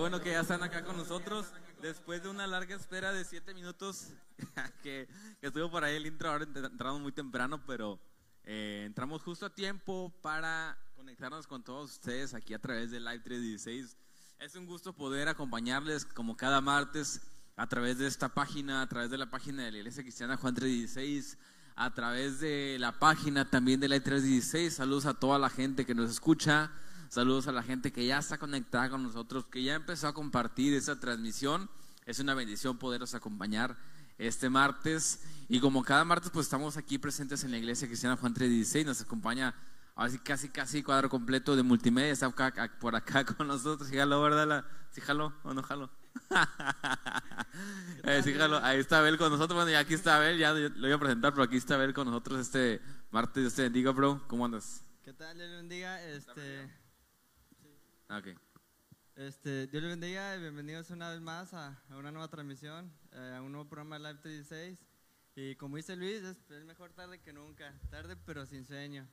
bueno que ya están acá con nosotros. Después de una larga espera de siete minutos, que, estuvo por ahí el intro, ahora entramos muy temprano, pero eh, entramos justo a tiempo para conectarnos con todos ustedes aquí a través de Live 316. Es un gusto poder acompañarles como cada martes a través de esta página, a través de la página de la Iglesia Cristiana Juan 316 a través de la página también de la 316. Saludos a toda la gente que nos escucha. Saludos a la gente que ya está conectada con nosotros, que ya empezó a compartir esa transmisión. Es una bendición poderos acompañar este martes. Y como cada martes, pues estamos aquí presentes en la iglesia cristiana Juan 316. Nos acompaña así casi, casi cuadro completo de multimedia. Está por acá con nosotros. Sí, ¿verdad? ¿Sí jalo o no jalo? eh, ahí está Abel con nosotros. Bueno, y aquí está Abel, ya lo voy a presentar, pero aquí está Abel con nosotros este martes. Dios te bendiga, bro. ¿Cómo andas? ¿Qué tal? Dios bendiga. Este, ah, okay. este, Dios le bendiga y bienvenidos una vez más a, una nueva transmisión, eh, a un nuevo programa de Live 36. Y como dice Luis, es, es mejor tarde que nunca. Tarde, pero sin sueño.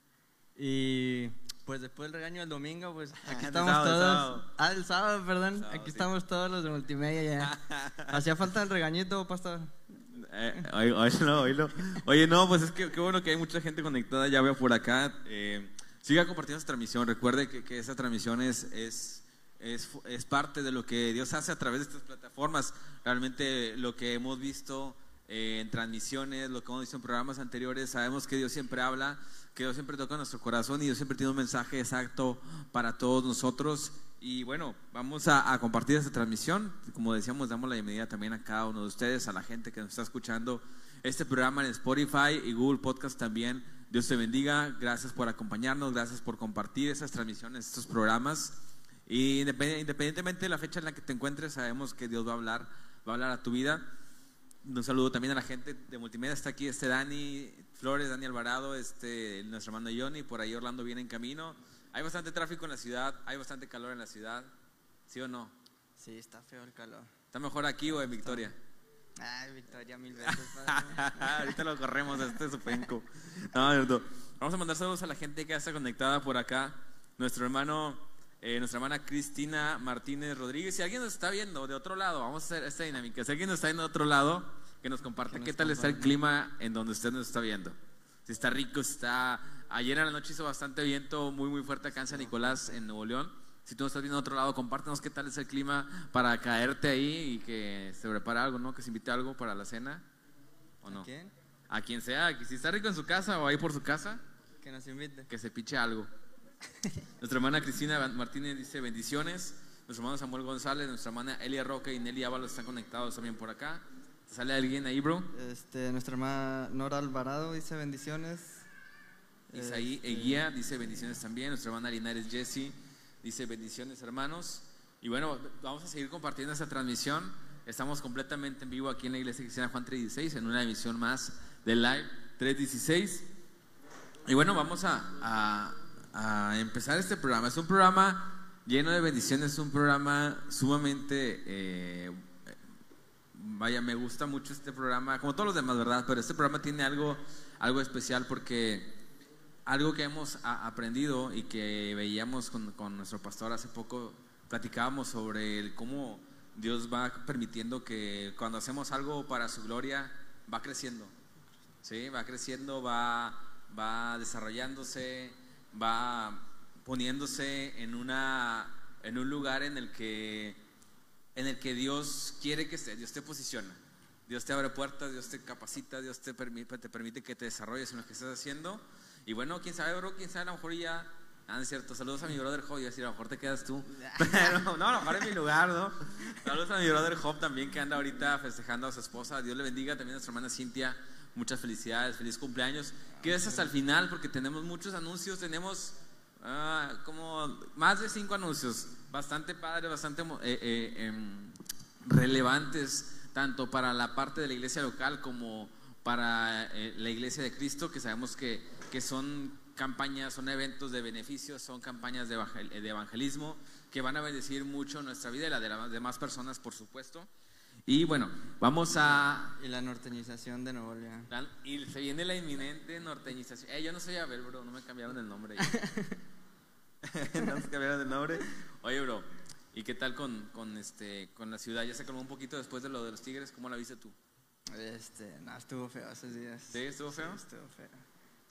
Y pues después del regaño del domingo, pues aquí estamos todos. Ah, el sábado, perdón. aquí estamos todos los de multimedia ya. Hacía falta el regañito, pastor. Eh, oílo, Oye, no, pues es que qué bueno que hay mucha gente conectada. Ya veo por acá. Eh, siga compartiendo esta transmisión. Recuerde que, que esa transmisión es, es, es, parte de lo que Dios hace a través de estas plataformas. Realmente lo que hemos visto eh, en transmisiones, lo que hemos visto en programas anteriores, sabemos que Dios siempre habla que Dios siempre toca nuestro corazón y Dios siempre tiene un mensaje exacto para todos nosotros. Y bueno, vamos a, compartir esta transmisión. Como decíamos, damos la bienvenida también a cada uno de ustedes, a la gente que nos está escuchando este programa en Spotify y Google Podcast también. Dios te bendiga. Gracias por acompañarnos, gracias por compartir esas transmisiones, estos programas. Y independientemente de la fecha en la que te encuentres, sabemos que Dios va a hablar, va a hablar a tu vida. Un saludo también a la gente de multimedia. Está aquí este Dani Flores, Dani Alvarado, este, nuestro hermano Johnny. Por ahí Orlando viene en camino. Hay bastante tráfico en la ciudad, hay bastante calor en la ciudad. ¿Sí o no? Sí, está feo el calor. ¿Está mejor aquí o en Victoria? Ay, Victoria mil veces. Ahorita lo corremos a este supenco. No, Vamos a mandar saludos a la gente que está conectada por acá. Nuestro hermano, eh, nuestra hermana Cristina Martínez Rodríguez. Si alguien nos está viendo de otro lado, vamos a hacer esta dinámica. Si alguien nos está viendo de otro lado, que nos comparte qué tal está el clima en donde usted nos está viendo. Si está rico, está... Ayer en la noche hizo bastante viento muy, muy fuerte acá en San Nicolás, en Nuevo León. Si tú nos estás viendo de otro lado, compártenos qué tal es el clima para caerte ahí y que se prepare algo, ¿no? Que se invite algo para la cena. ¿O no? ¿A quién? A quien sea. Si está rico en su casa o ahí por su casa. Que nos invite. Que se piche algo. Nuestra hermana Cristina Martínez dice bendiciones. Nuestro hermano Samuel González, nuestra hermana Elia Roca y Nelly Ábalos están conectados también por acá. ¿Sale alguien ahí, bro? Este, nuestra hermana Nora Alvarado dice bendiciones. Isaí este... Eguía dice bendiciones también. Nuestra hermana Linares Jesse dice bendiciones, hermanos. Y bueno, vamos a seguir compartiendo esta transmisión. Estamos completamente en vivo aquí en la iglesia cristiana Juan 316 en una emisión más de Live 316. Y bueno, vamos a, a, empezar este programa. Es un programa lleno de bendiciones, es un programa sumamente eh, vaya, me gusta mucho este programa, como todos los demás, ¿verdad? Pero este programa tiene algo, algo especial porque algo que hemos aprendido y que veíamos con, con, nuestro pastor hace poco, platicábamos sobre el cómo Dios va permitiendo que cuando hacemos algo para su gloria, va creciendo, ¿sí? Va creciendo, va, va desarrollándose, va poniéndose en, una, en un lugar en el que en el que Dios quiere que esté, Dios te posiciona. Dios te abre puertas, Dios te capacita, Dios te permite, te permite que te desarrolles en lo que estás haciendo. Y bueno, quién sabe, bro, quién sabe, a lo mejor ya. Ah, es cierto. Saludos a mi brother Job. Y decir, a lo mejor te quedas tú. Pero no, a lo mejor en mi lugar, ¿no? Saludos a mi brother Job también, que anda ahorita festejando a su esposa. Dios le bendiga. También a nuestra hermana Cintia. Muchas felicidades, feliz cumpleaños. Quédese hasta el final porque tenemos muchos anuncios. Tenemos ah, como más de cinco anuncios bastante padre, bastante eh, eh, em, relevantes, tanto para la parte de la iglesia local como para eh, la iglesia de Cristo, que sabemos que, que, son campañas, son eventos de beneficios, son campañas de, evangelismo que van a bendecir mucho nuestra vida y la de las demás personas, por supuesto. Y bueno, vamos a... Y la norteñización de Nuevo León. y se viene la inminente norteñización. yo no soy Abel, bro, no me cambiaron el nombre. no nos cambiaron de nombre. Oye, bro, ¿y qué tal con, con, este, con la ciudad? ¿Ya se calmó un poquito después de lo de los Tigres? ¿Cómo la viste tú? Este, no, estuvo feo esos días. ¿Sí? ¿Estuvo feo? estuvo feo.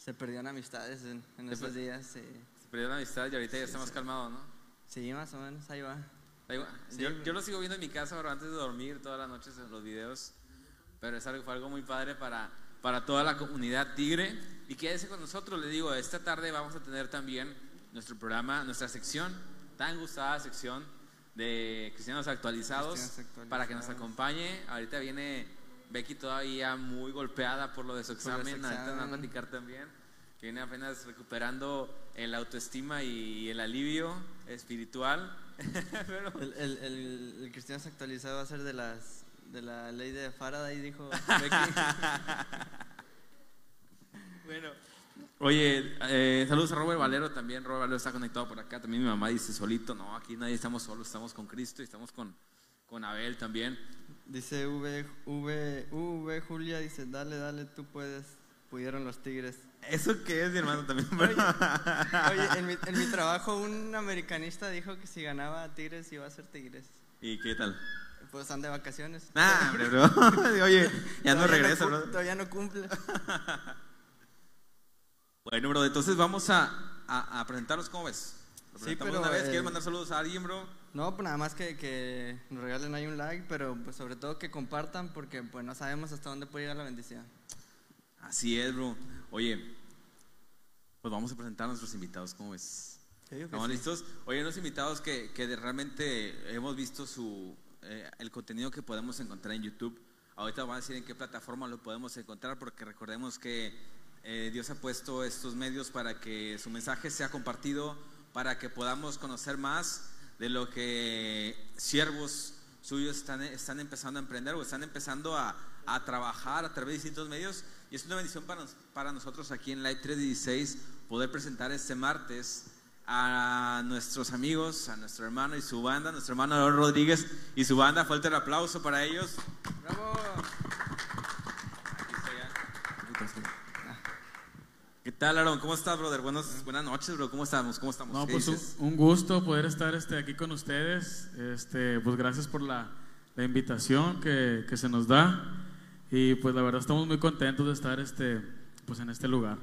Se perdieron amistades en, en esos días, sí. Se perdió la amistad y ahorita ya está más calmado, ¿no? Sí, más o menos, ahí va. Da igual. Sí, yo, yo lo sigo viendo en mi casa, bro, antes de dormir, todas las noches en los videos. Pero es algo, fue algo muy padre para, para toda la comunidad tigre. Y quédese con nosotros, le digo, esta tarde vamos a tener también nuestro programa, nuestra sección, tan gustada sección de Cristianos Actualizados, Cristianos Actualizados. para que nos acompañe. Ahorita viene Becky todavía muy golpeada por lo de su examen, ahorita nos va a platicar también, que viene apenas recuperando el autoestima y el alivio espiritual. Pero- El, el, el, el cristiano actualizado va a ser de las de la ley de Faraday, dijo. Bueno. Oye, eh, saludos a Robert Valero también. Robert Valero está conectado por acá. También mi mamá dice solito. No, aquí nadie estamos solos, estamos con Cristo y estamos con, con Abel también. Dice V, V, V, Julia, dice, dale, dale, tú puedes. Pudieron los tigres. ¿Eso qué es, mi hermano también? Oye, oye, en, mi, en mi trabajo un americanista dijo que si ganaba Tigres iba a ser Tigres. ¿Y qué tal? Pues están de vacaciones. Nah, hombre, bro. Oye, ya no regresa, bro. Todavía no cumple. Bueno, bro, entonces vamos a, a, a presentarnos, ¿cómo ves? Sí, pero, una vez. eh, ¿Quieres mandar saludos a alguien, bro? No, pues nada más que, que nos regalen ahí un like, pero pues sobre todo que compartan porque pues no sabemos hasta dónde puede llegar la bendición. Así es, bro. Oye, pues vamos a presentar a nuestros invitados, ¿cómo ves? ¿Estamos sí. listos? Oye, unos invitados que, realmente hemos visto su, eh, el contenido que podemos encontrar en YouTube. Ahorita van a decir en qué plataforma lo podemos encontrar, porque recordemos que eh, Dios ha puesto estos medios para que su mensaje sea compartido, para que podamos conocer más de lo que siervos suyos están, están empezando a emprender o están empezando a, a trabajar a través de distintos medios. Y es una bendición para, nos- para nosotros aquí en Live 316 poder presentar este martes a nuestros amigos, a nuestro hermano y su banda, nuestro hermano Aaron Rodríguez y su banda. Fuerte el aplauso para ellos. ¡Bravo! Aquí está ya. ¿Qué tal, Aaron? ¿Cómo estás, brother? Buenas, buenas noches, bro. ¿Cómo estamos? ¿Cómo estamos? No, ¿Qué pues un, un gusto poder estar este, aquí con ustedes. Este, pues gracias por la, la invitación que, que se nos da. Y pues la verdad estamos muy contentos de estar este, pues en este lugar.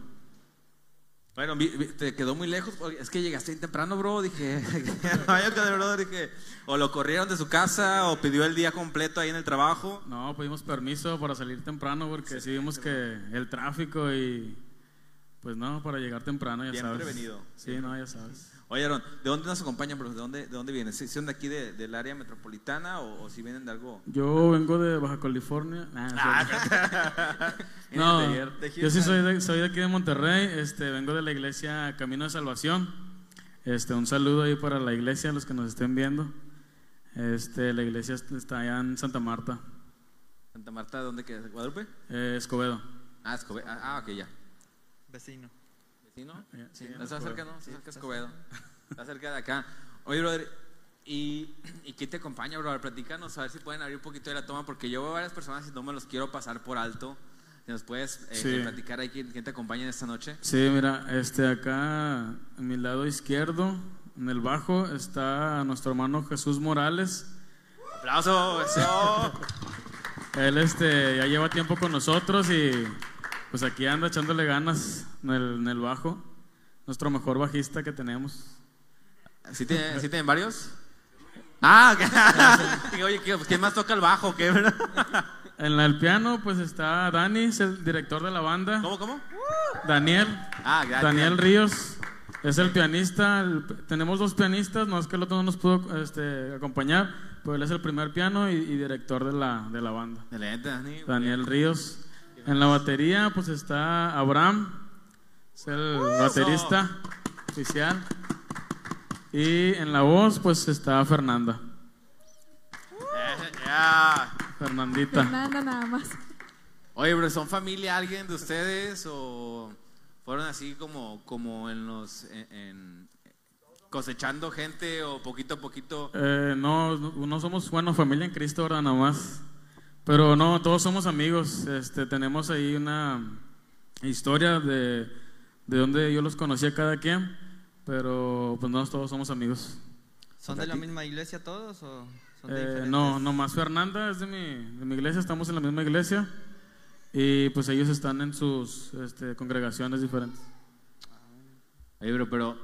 Bueno, te quedó muy lejos. Es que llegaste bien temprano, bro. Dije, verdad dije, o lo corrieron de su casa o pidió el día completo ahí en el trabajo. No, pedimos permiso para salir temprano porque sí vimos que el tráfico y pues no, para llegar temprano ya Bien sabes. prevenido. Sí, no, ya sabes. Oye, Aaron, ¿de dónde nos acompañan? ¿De dónde, de dónde vienen? ¿Sí- ¿Son de aquí de- del área metropolitana o, o si vienen de algo? Yo vengo de Baja California. Nah, Ah, No, de yo sí soy de, soy de aquí de Monterrey, este, vengo de la iglesia Camino de Salvación. Este, un saludo ahí para la iglesia, los que nos estén viendo. Este, la iglesia est- está allá en Santa Marta, Santa Marta, ¿de dónde queda? ¿Guadalupe? eh, Escobedo. Ah, Escobedo. Ah, ah, ok, ya. Vecino. ¿Vecino? Eh, Sí, sí, no está Escobedo. cerca, ¿no? Está cerca de Escobedo. Está cerca de acá. Oye, brother, ¿y, ¿y qué te acompaña, brother? Platícanos, a ver si pueden abrir un poquito de la toma, porque yo veo varias personas y no me los quiero pasar por alto. Nos puedes eh, Sí. platicar ahí quién, quién te acompaña en esta noche. Sí, mira, este, acá a mi lado izquierdo, en el bajo, está nuestro hermano Jesús Morales. ¡Aplauso! ¡Eso! Él este, ya lleva tiempo con nosotros y pues aquí anda echándole ganas en el, en el bajo. Nuestro mejor bajista que tenemos. ¿Sí, tiene- sí tienen varios? Ah, Oye, ¿qué- ¿quién más toca el bajo? ¿Qué, verdad? En el piano pues está Dani, es el director de la banda. ¿Cómo, cómo? Daniel, Ah, gracias. Daniel Ríos es el pianista. El- tenemos dos pianistas, no es que el otro no nos pudo este, acompañar, pero él es el primer piano y, y director de la, de la banda. Daniel Ríos. En la batería pues está Abraham, es el baterista oficial. Y en la voz pues está Fernanda, ya. Fernandita. Fernanda nada más. Oye, bro, ¿son familia alguien de ustedes o fueron así como, como en los en- en- cosechando gente o poquito a poquito? Eh, no, no somos, bueno, familia en Cristo, ¿verdad? Nada más. Pero no, todos somos amigos. Este, tenemos ahí una historia de, de donde yo los conocí a cada quien. pero pues no todos somos amigos. ¿Son de la misma iglesia todos o son de Eh, no, nomás Fernanda es de mi, de mi iglesia, estamos en la misma iglesia y pues ellos están en sus este, congregaciones diferentes. Oye, bro, pero,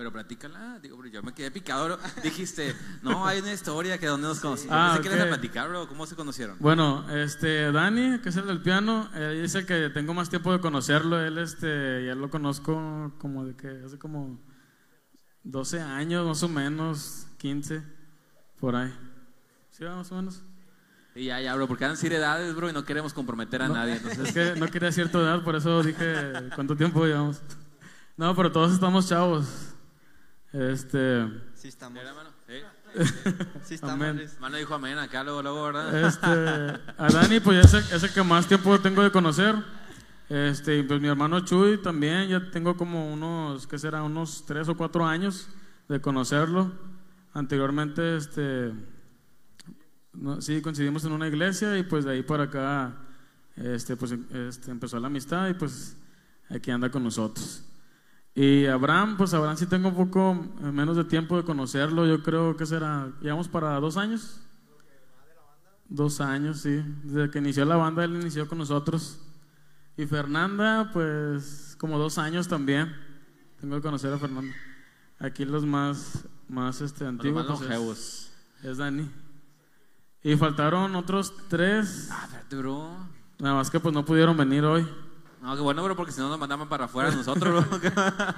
pero platícala. Digo, bro, yo me quedé picado, bro. Dijiste, no, hay una historia que donde nos conocimos. Ah, Pensé que ibas a ok. platicar, bro. ¿Cómo se conocieron? Bueno, este Dani, que es el del piano, él es el que tengo más tiempo de conocerlo. Él, este, ya lo conozco como de que hace como 12 años, más o menos, 15, por ahí. ¿Sí, más o menos? Y ya, ya, bro, porque han sido edades, bro, y no queremos comprometer a No, nadie. Entonces, Es que no quería cierta edad, por eso dije cuánto tiempo llevamos. No, pero todos estamos chavos. Este, Sí estamos. Mira, mano, sí. Sí estamos. Amén. Mano dijo amén acá, luego, luego, ¿verdad? este, a Dani, pues es el, es el que más tiempo tengo de conocer. Este, y pues mi hermano Chuy también, ya tengo como unos, ¿qué será? Unos tres o cuatro años de conocerlo. Anteriormente, este, no, sí, coincidimos en una iglesia y pues de ahí para acá, este, pues este, empezó la amistad y pues aquí anda con nosotros. Y Abraham, pues Abraham sí tengo un poco eh, menos de tiempo de conocerlo, yo creo que será, llevamos para dos años. Dos años, sí. Desde que inició la banda, él inició con nosotros. Y Fernanda, pues como dos años también. Tengo que conocer a Fernanda. Aquí los más, más este, Los antiguos más pues, es, es Dani. Y faltaron otros tres, Ah, bro. nada más que pues no pudieron venir hoy. No, qué bueno, bro, porque si no nos mandaban para afuera nosotros, bro.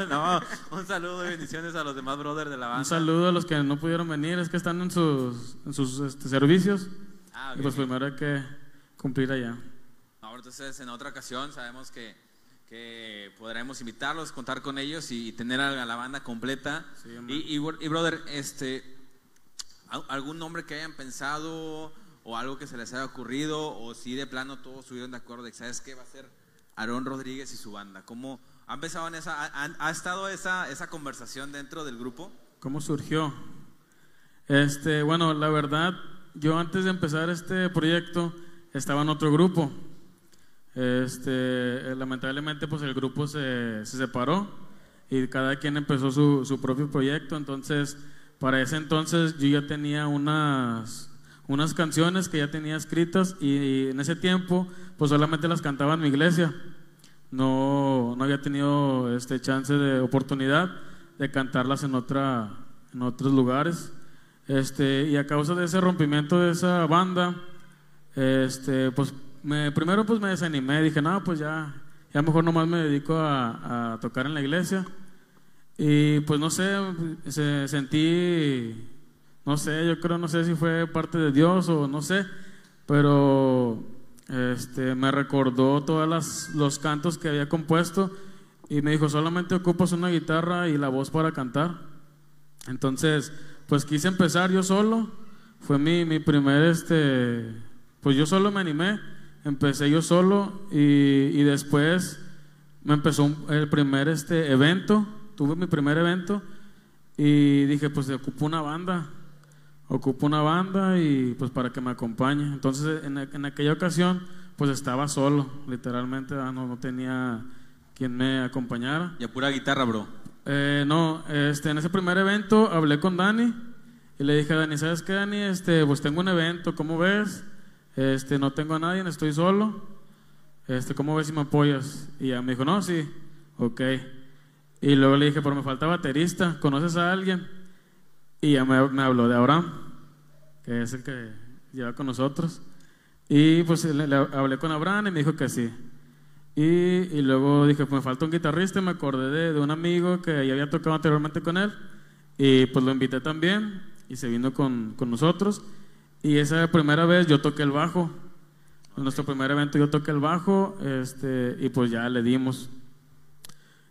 no, un saludo y bendiciones a los demás brothers de la banda. Un saludo a los que no pudieron venir, es que están en sus, en sus este, servicios. Ah, Y ok, pues primero hay que cumplir allá. No, entonces, en otra ocasión sabemos que, que podremos invitarlos, contar con ellos y, y tener a, la banda completa. Sí, y, y, y, brother, este, ¿al- ¿algún nombre que hayan pensado o algo que se les haya ocurrido o si de plano todos estuvieron de acuerdo de que sabes qué va a ser Aarón Rodríguez y su banda? ¿Cómo han pensado en esa, ha, ha- ha estado esa, esa conversación dentro del grupo? ¿Cómo surgió? Este, bueno, la verdad, yo antes de empezar este proyecto estaba en otro grupo. Este, eh, lamentablemente, pues el grupo se, se separó y cada quien empezó su, su propio proyecto. Entonces, para ese entonces yo ya tenía unas, unas canciones que ya tenía escritas y, en ese tiempo, pues solamente las cantaba en mi iglesia. No, no había tenido este chance de oportunidad de cantarlas en otra, en otros lugares. Este, y a causa de ese rompimiento de esa banda, este, pues me, primero pues me desanimé, dije, no, pues ya, ya mejor nomás me dedico a, a tocar en la iglesia. Y pues no sé, se, sentí, no sé, yo creo, no sé si fue parte de Dios o no sé, pero este, me recordó todos los cantos que había compuesto y me dijo, solamente ocupas una guitarra y la voz para cantar. Entonces, pues quise empezar yo solo, fue mi, mi primer, este, pues yo solo me animé, empecé yo solo y, y después me empezó un- el primer este, evento, tuve mi primer evento y dije, pues ocupo una banda, ocupo una banda y pues para que me acompañe. Entonces, en, en aquella ocasión, pues estaba solo, literalmente, ah, no, no tenía quien me acompañara. Y a pura guitarra, bro. Eh, no, este, en ese primer evento hablé con Dani y le dije a Dani, ¿sabes qué, Dani? Este, pues tengo un evento, ¿cómo ves? Este, no tengo a nadie, estoy solo. Este, ¿cómo ves si me apoyas? Y ya me dijo, no, sí, ok. Y luego le dije, pero me falta baterista, ¿conoces a alguien? Y ya me, me habló de Abraham, que es el que lleva con nosotros. Y pues le, le hablé con Abraham y me dijo que sí. Y, y luego dije, pues me falta un guitarrista y me acordé de, de un amigo que ya había tocado anteriormente con él. Y pues lo invité también y se vino con, con nosotros. Y esa primera vez yo toqué el bajo. En nuestro primer evento yo toqué el bajo este, y pues ya le dimos.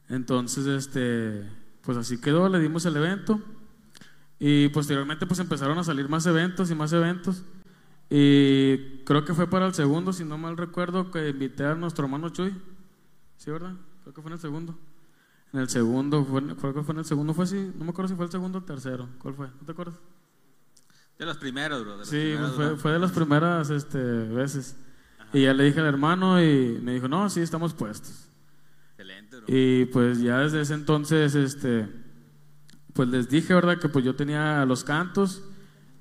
Entonces, este, pues así quedó, le dimos el evento. Y posteriormente pues empezaron a salir más eventos y más eventos. Y creo que fue para el segundo, si no mal recuerdo, que invité a nuestro hermano Chuy. ¿Sí, verdad? Creo que fue en el segundo. En el segundo, fue, creo que fue en el segundo, fue así, no me acuerdo si fue el segundo o el tercero. ¿Cuál fue? ¿No te acuerdas? De los primeros, bro. de Sí, fue, fue de las primeras este, veces. Y ya le dije al hermano y me dijo, no, sí, estamos puestos. Excelente, bro. Y pues ya desde ese entonces, este, pues les dije, ¿verdad? Que pues yo tenía los cantos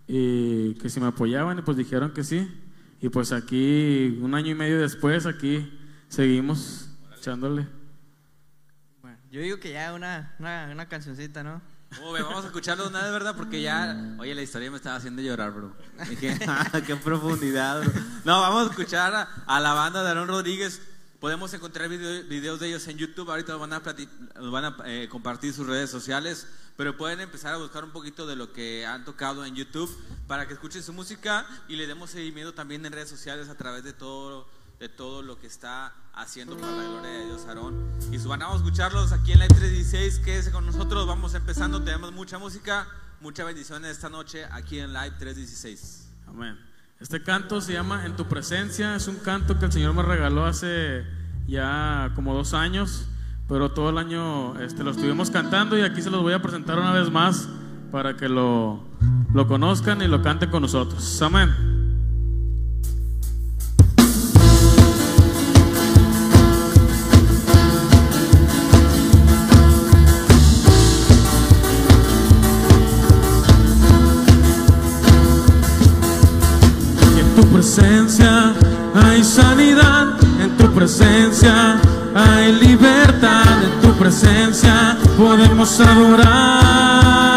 y que si me apoyaban y pues dijeron que sí. Y pues aquí, un año y medio después, aquí seguimos echándole. Bueno, yo digo que ya una, una, una cancioncita, ¿no? Vamos a escucharlo una vez, ¿verdad? Porque ya, oye, la historia me estaba haciendo llorar, bro. Dije, "Ah, qué profundidad, bro. No, vamos a escuchar a, a la banda de Aaron Rodríguez. Podemos encontrar video- videos de ellos en YouTube. Ahorita nos van a, van a eh, compartir sus redes sociales. Pero pueden empezar a buscar un poquito de lo que han tocado en YouTube para que escuchen su música y le demos seguimiento también en redes sociales a través de todo, de todo lo que está haciendo para la gloria de Dios, Aarón. Y su van a escucharlos aquí en Live 316. Quédese con nosotros. Vamos empezando. Tenemos mucha música, mucha bendición esta noche aquí en Live 316. Amén. Este canto se llama En tu presencia. Es un canto que el Señor me regaló hace ya como dos años, pero todo el año este, lo estuvimos cantando y aquí se los voy a presentar una vez más para que lo, lo conozcan y lo canten con nosotros. Amén. Presencia hay sanidad, en tu presencia hay en tu presencia podemos adorar.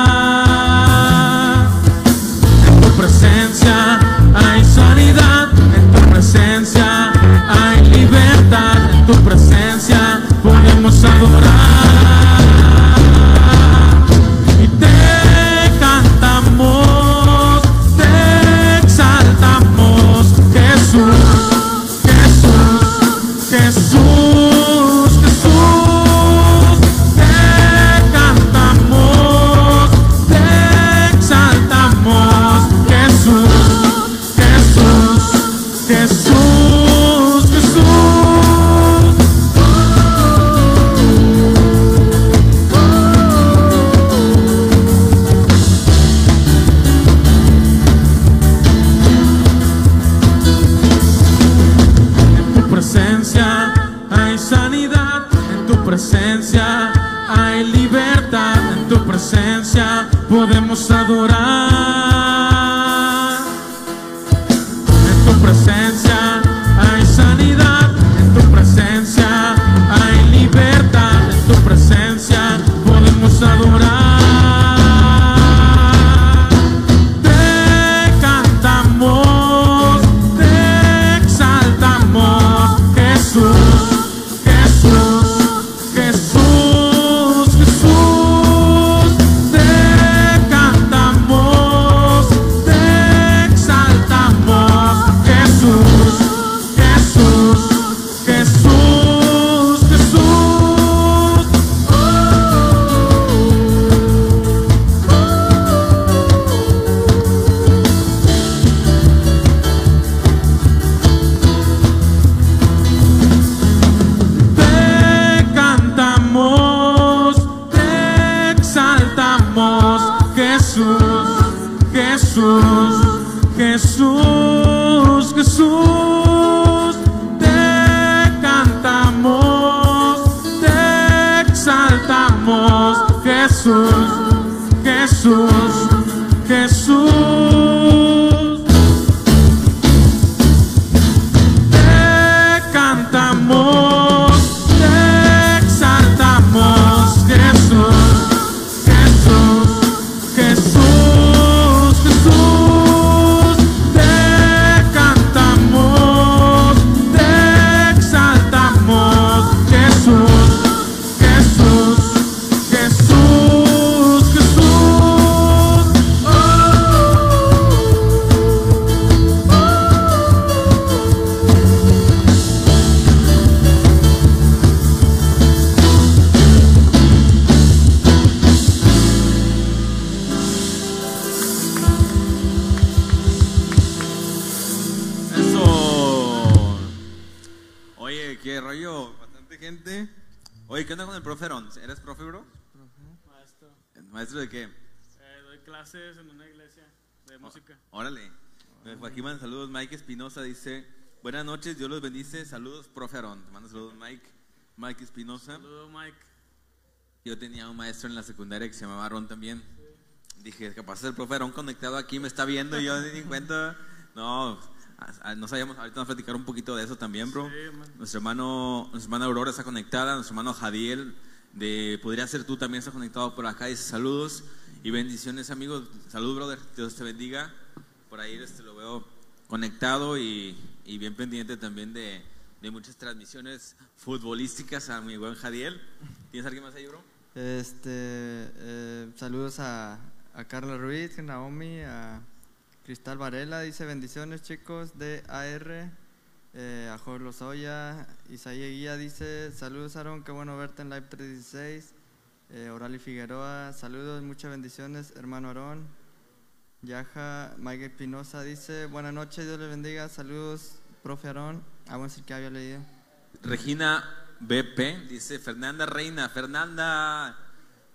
Podemos adorar. Noches, Dios los bendice. Saludos, profe Aarón. Te mando saludos, Mike. Mike Espinosa. Saludos, Mike. Yo tenía un maestro en la secundaria que se llamaba Aaron también. Dije, capaz el profe Aaron conectado aquí me está viendo y yo ni en cuenta. No, no sabíamos, ahorita vamos a platicar un poquito de eso también, bro. nuestro hermano, nuestra hermana Aurora está conectada, nuestro hermano Jadiel, de Podría ser tú también está conectado por acá, dice saludos y bendiciones, amigos. Salud, brother, Dios te bendiga. Por ahí este, lo veo conectado y, y bien pendiente también de, muchas transmisiones futbolísticas a mi buen Jadiel. ¿Tienes alguien más ahí, bro? Este, eh, saludos a, Carla Ruiz, a Naomi, a Cristal Varela, dice bendiciones chicos de AR, eh, a Jorge Lozoya, Isaías Guía dice saludos Aaron, qué bueno verte en Live 316, eh, Orali Figueroa, saludos, muchas bendiciones hermano Aarón, Yaja, Mike Espinosa dice buenas noches, Dios le bendiga, saludos profe Aarón, ah bueno, que había leído. Regina BP dice Fernanda Reina, Fernanda,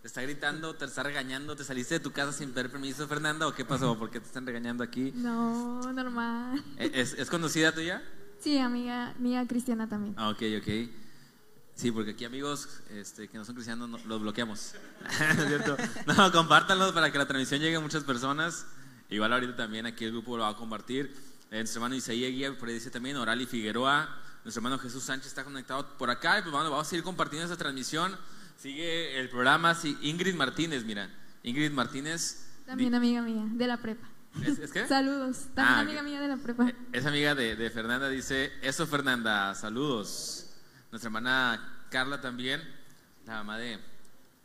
te está gritando, te está regañando, te saliste de tu casa sin pedir permiso, Fernanda, o qué pasó? ¿Por qué te están regañando aquí? No, normal. ¿E-, ¿Es, conocida tuya? Sí, amiga mía cristiana también. Ah, ok, ok. Sí, porque aquí amigos este, que no son cristianos los bloqueamos. ¿cierto? No, compártanlos para que la transmisión llegue a muchas personas. Igual ahorita también aquí el grupo lo va a compartir. Eh, nuestro hermano Isaías Guía, por ahí dice también, Orali Figueroa, nuestro hermano Jesús Sánchez está conectado por acá y pues vamos, a seguir compartiendo esta transmisión. Sigue el programa, sí, Ingrid Martínez, mira, Ingrid Martínez. También amiga mía, de la prepa. ¿Es, qué? Saludos, también ah, amiga mía de la prepa. Es amiga de, de Fernanda, dice, eso Fernanda, saludos. Nuestra hermana Carla también, la mamá de,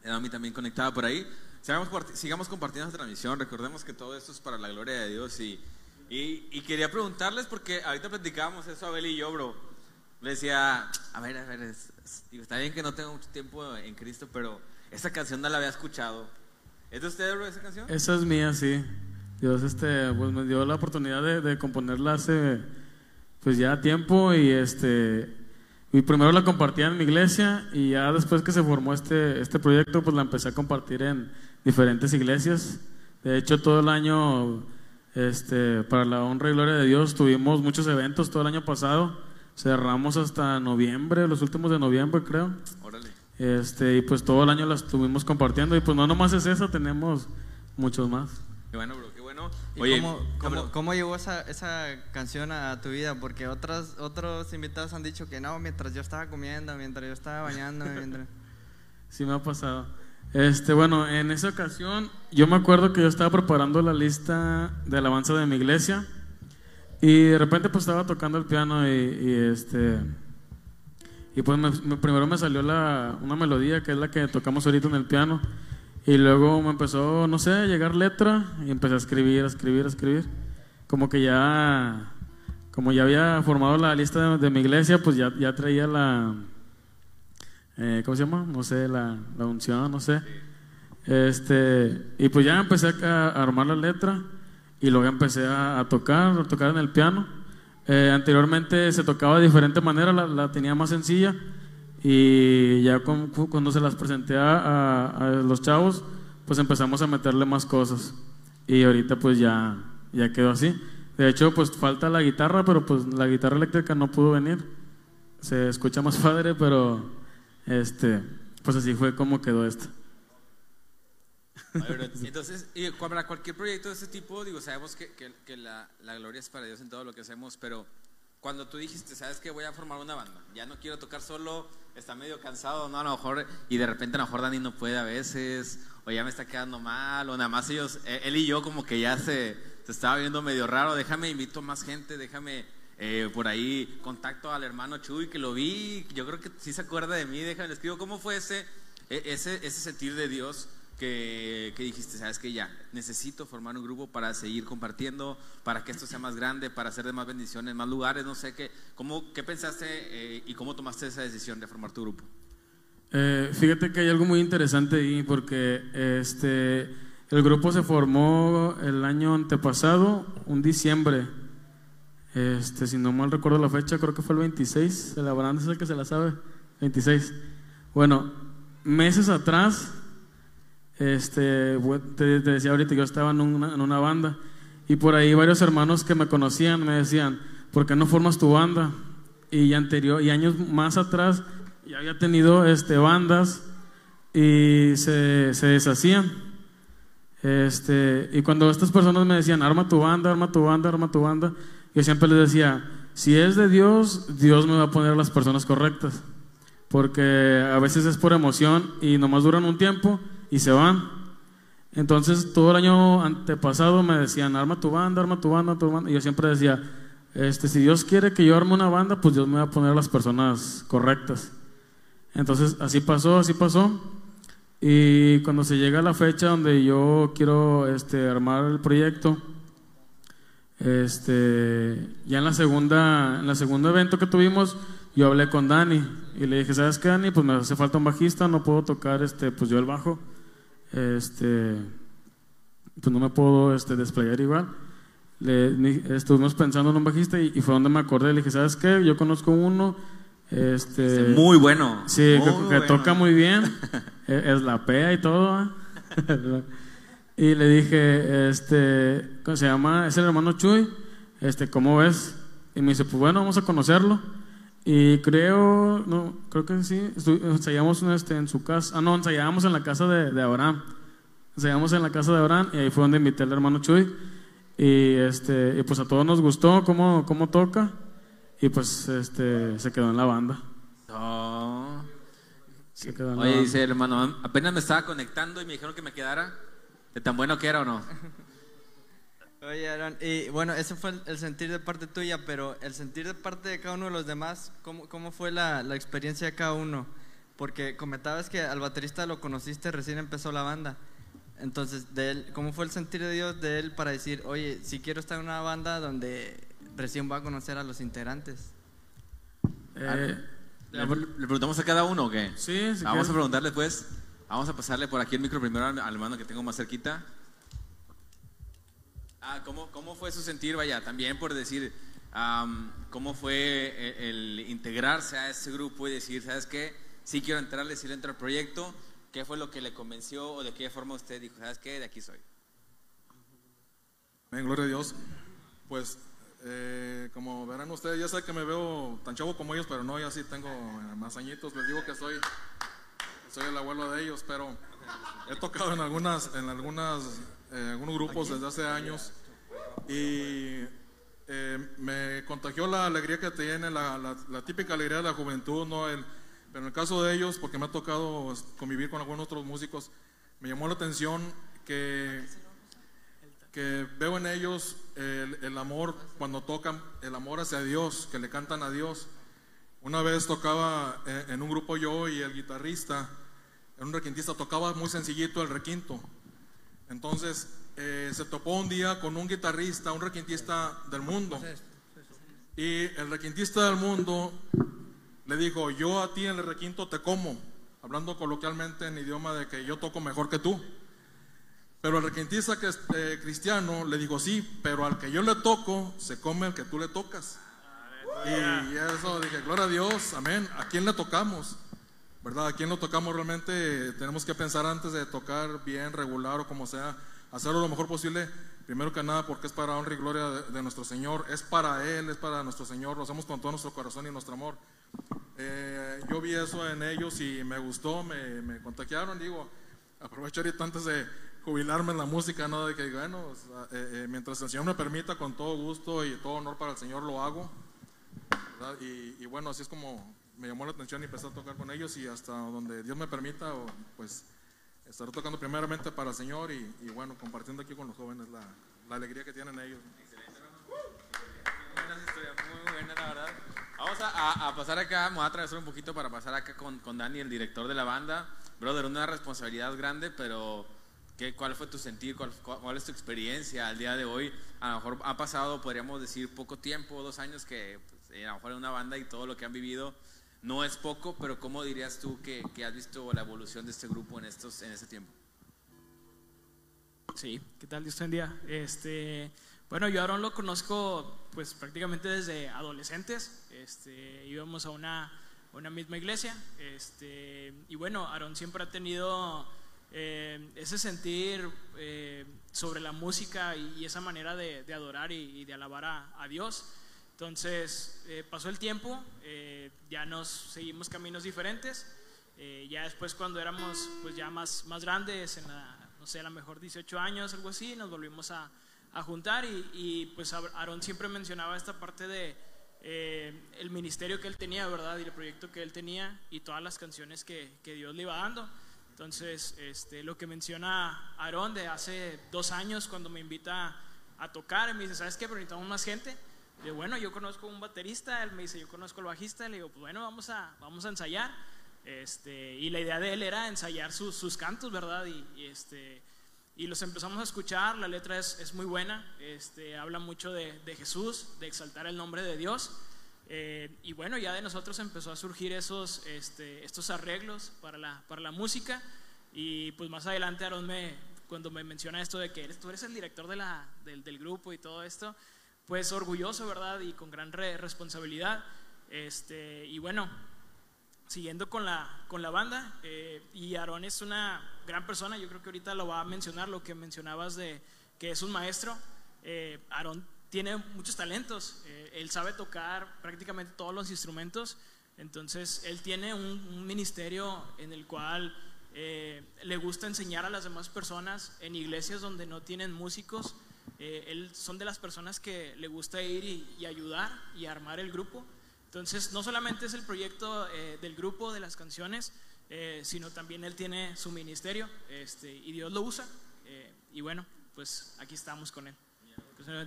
de mí también conectada por ahí. Sigamos, sigamos compartiendo esta transmisión, recordemos que todo esto es para la gloria de Dios y quería preguntarles, porque ahorita platicábamos eso Abel y yo, bro. Le decía, a ver, a ver, está bien que no tengo mucho tiempo en Cristo, pero esa canción no la había escuchado. ¿Es de usted, bro, esa canción? Esa es mía, sí. Dios este, pues me dio la oportunidad de, de componerla hace pues ya tiempo y este y primero la compartía en mi iglesia y ya después que se formó este, este proyecto pues la empecé a compartir en diferentes iglesias. De hecho todo el año este, para la honra y gloria de Dios tuvimos muchos eventos todo el año pasado. Cerramos hasta noviembre, los últimos de noviembre creo. Órale. Este, y pues todo el año las estuvimos compartiendo y pues no nomás es eso, tenemos muchos más. Qué bueno, bro, qué bueno. Oye, cómo, cómo, llegó esa, esa, canción a tu vida? Porque otros, otros invitados han dicho que no, mientras yo estaba comiendo, mientras yo estaba bañándome, mientras... Sí me ha pasado. Este, bueno, en esa ocasión yo me acuerdo que yo estaba preparando la lista de alabanza de mi iglesia y de repente pues estaba tocando el piano y, este y pues primero me salió la, una melodía que es la que tocamos ahorita en el piano y luego me empezó, no sé, a llegar letra y empecé a escribir, a escribir, a escribir. Como que ya, como ya había formado la lista de mi iglesia, pues ya, ya traía la, eh, ¿cómo se llama? No sé, la, la, unción, no sé. Este, y pues ya empecé a, armar la letra y luego empecé a, tocar, a tocar en el piano. Eh, anteriormente se tocaba de diferente manera, la, la tenía más sencilla y ya cuando se las presenté a, a, los chavos, pues empezamos a meterle más cosas y ahorita pues ya, ya quedó así. De hecho, pues falta la guitarra, pero pues la guitarra eléctrica no pudo venir. Se escucha más padre, pero este, pues así fue como quedó esto. Entonces, para cualquier proyecto de este tipo, digo, sabemos que, que, la, la, gloria es para Dios en todo lo que hacemos, pero cuando tú dijiste, sabes que voy a formar una banda, ya no quiero tocar solo, está medio cansado, no, a lo mejor, y de repente a lo mejor Dani no puede a veces, o ya me está quedando mal, o nada más ellos, e, él y yo como que ya se, se estaba viendo medio raro, déjame invito más gente, déjame eh, por ahí contacto al hermano Chuy que lo vi, yo creo que sí se acuerda de mí, déjame le escribo, ¿cómo fue ese, e, ese, ese sentir de Dios que, que, dijiste, sabes que ya, necesito formar un grupo para seguir compartiendo, para que esto sea más grande, para hacer de más bendiciones, en más lugares, no sé qué, ¿cómo, qué pensaste eh, y cómo tomaste esa decisión de formar tu grupo? Eh, fíjate que hay algo muy interesante ahí porque este, el grupo se formó el año antepasado, un diciembre este, si no mal recuerdo la fecha, creo que fue el 26. El Abraham es el que se la sabe. 26. Bueno, meses atrás, este, te, decía ahorita, yo estaba en una, en una, banda y por ahí varios hermanos que me conocían me decían, ¿por qué no formas tu banda? Y anterior y años más atrás ya había tenido este, bandas y se, se deshacían. Este, y cuando estas personas me decían, arma tu banda, arma tu banda, arma tu banda, yo siempre les decía, si es de Dios, Dios me va a poner a las personas correctas. Porque a veces es por emoción y nomás duran un tiempo y se van. Entonces todo el año antepasado me decían, arma tu banda, arma tu banda, tu banda. Y yo siempre decía, este, si Dios quiere que yo arme una banda, pues Dios me va a poner a las personas correctas. Entonces así pasó, así pasó. Y cuando se llega la fecha donde yo quiero este, armar el proyecto, este, ya en la segunda, en la segundo evento que tuvimos, yo hablé con Dani y le dije, ¿sabes qué, Dani? Pues me hace falta un bajista, no puedo tocar este, pues yo el bajo, este, pues no me puedo este, desplayar igual. Le, estuvimos pensando en un bajista y, fue donde me acordé, le dije, ¿sabes qué? Yo conozco uno, este, muy bueno. Sí, que, toca muy bien, e, es la pea y todo. Y le dije, este, ¿cómo se llama? Es el hermano Chuy, este, ¿cómo ves? Y me dice, pues bueno, vamos a conocerlo. Y creo, no, creo que sí, ensayamos este, en su casa, ah, no, ensayábamos en la casa de, de Abraham. Ensayamos en la casa de Abraham y ahí fue donde invité al hermano Chuy. Y, este, y pues a todos nos gustó cómo, cómo toca y pues este, se quedó en la banda. Oh. Oye, dice el hermano, apenas me estaba conectando y me dijeron que me quedara. ¿De tan bueno que era o no? Oye, Aaron, y bueno, ese fue el, sentir de parte tuya, pero el sentir de parte de cada uno de los demás, ¿cómo, cómo fue la, la, experiencia de cada uno? Porque comentabas que al baterista lo conociste, recién empezó la banda. Entonces, de él, ¿cómo fue el sentir de Dios de él para decir, oye, si quiero estar en una banda donde recién va a conocer a los integrantes? Eh, ¿Le, preguntamos a cada uno o qué? Sí, sí. Vamos a preguntarle pues. Vamos a pasarle por aquí el micro primero al, hermano que tengo más cerquita. Ah, ¿cómo, ¿Cómo fue su sentir? Vaya, también por decir, ¿cómo fue el, integrarse a ese grupo y decir, ¿sabes qué? Sí quiero entrarle, sí le entro al proyecto. ¿Qué fue lo que le convenció o de qué forma usted dijo, ¿sabes qué? De aquí soy. Amén, gloria a Dios. Pues, eh, como verán ustedes, ya sé que me veo tan chavo como ellos, pero no, ya sí tengo más añitos. Les digo que soy soy el abuelo de ellos, pero he tocado en algunas, en algunas, eh, algunos grupos desde hace años y eh, me contagió la alegría que tiene, la, la, típica alegría de la juventud, ¿no? El, pero en el caso de ellos, porque me ha tocado convivir con algunos otros músicos, me llamó la atención que, que veo en ellos el, el amor cuando tocan, el amor hacia Dios, que le cantan a Dios. Una vez tocaba eh, en un grupo yo y el guitarrista, era un requintista, tocaba muy sencillito el requinto. Entonces eh, se topó un día con un guitarrista, un requintista del mundo. Y el requintista del mundo le dijo, yo a ti en el requinto te como, hablando coloquialmente en idioma de que yo toco mejor que tú. Pero el requintista que es eh, cristiano le dijo, sí, pero al que yo le toco, se come el que tú le tocas. Y eso dije, gloria a Dios, amén. ¿A quién le tocamos? ¿Verdad? ¿A quién lo tocamos realmente? Tenemos que pensar antes de tocar bien, regular o como sea, hacerlo lo mejor posible, primero que nada porque es para honra y gloria de, nuestro Señor, es para Él, es para nuestro Señor, lo hacemos con todo nuestro corazón y nuestro amor. Eh, yo vi eso en ellos y me gustó, me, me contagiaron, digo, aprovecho ahorita antes de jubilarme en la música, ¿no? De que, bueno, eh, eh, mientras el Señor me permita, con todo gusto y todo honor para el Señor lo hago. Y, y, bueno, así es como, me llamó la atención y empecé a tocar con ellos y hasta donde Dios me permita, pues estaré tocando primeramente para el Señor y, bueno, compartiendo aquí con los jóvenes la, la alegría que tienen ellos. Excelente, muy buena, la verdad. Vamos a, a, pasar acá, voy a atravesar un poquito para pasar acá con, con Dani, el director de la banda. Brother, una responsabilidad grande, pero ¿qué, ¿cuál fue tu sentir? Cuál, ¿Cuál es tu experiencia al día de hoy? A lo mejor ha pasado, podríamos decir, poco tiempo, dos años que pues, a lo mejor en una banda y todo lo que han vivido no es poco, pero ¿cómo dirías tú que, has visto la evolución de este grupo en, estos, en este tiempo? Sí, ¿qué tal? Dios día. Este, bueno, yo a Aaron lo conozco pues prácticamente desde adolescentes. Este, íbamos a una, una misma iglesia. Este, y bueno, Aaron siempre ha tenido eh, ese sentir eh, sobre la música y, esa manera de, adorar y, de alabar a Dios. Entonces eh, pasó el tiempo, eh, ya nos seguimos caminos diferentes. Eh, ya después cuando éramos pues ya más, más grandes, en la, no sé, a mejor 18 años, algo así, nos volvimos a, a juntar y, y, pues Aarón siempre mencionaba esta parte de el ministerio que él tenía, ¿verdad? Y el proyecto que él tenía y todas las canciones que, que Dios le iba dando. Entonces, este, lo que menciona Aarón de hace dos años cuando me invita a tocar, me dice, ¿sabes qué? Pero necesitamos más gente. Le digo, bueno, yo conozco un baterista, él me dice, yo conozco el bajista, le digo, pues bueno, vamos a, vamos a ensayar. Este, y la idea de él era ensayar sus, sus cantos, ¿verdad? Y, y, este, y los empezamos a escuchar, la letra es, es muy buena, este, habla mucho de, de, Jesús, de exaltar el nombre de Dios. Eh, y bueno, ya de nosotros empezó a surgir esos, este, estos arreglos para la, para la música. Y pues más adelante Aaron me, cuando me menciona esto de que eres, tú eres el director de la, del, del grupo y todo esto, pues orgulloso, ¿verdad? Y con gran re responsabilidad. Este, y bueno, siguiendo con la, con la banda, eh, y Aarón es una gran persona, yo creo que ahorita lo va a mencionar, lo que mencionabas de que es un maestro. Eh, Aarón tiene muchos talentos, eh, él sabe tocar prácticamente todos los instrumentos, entonces él tiene un, un ministerio en el cual eh, le gusta enseñar a las demás personas en iglesias donde no tienen músicos. Eh, él son de las personas que le gusta ir y, y, ayudar y armar el grupo. Entonces, no solamente es el proyecto eh, del grupo, de las canciones, eh, sino también él tiene su ministerio este, y Dios lo usa. Eh, y bueno, pues aquí estamos con él.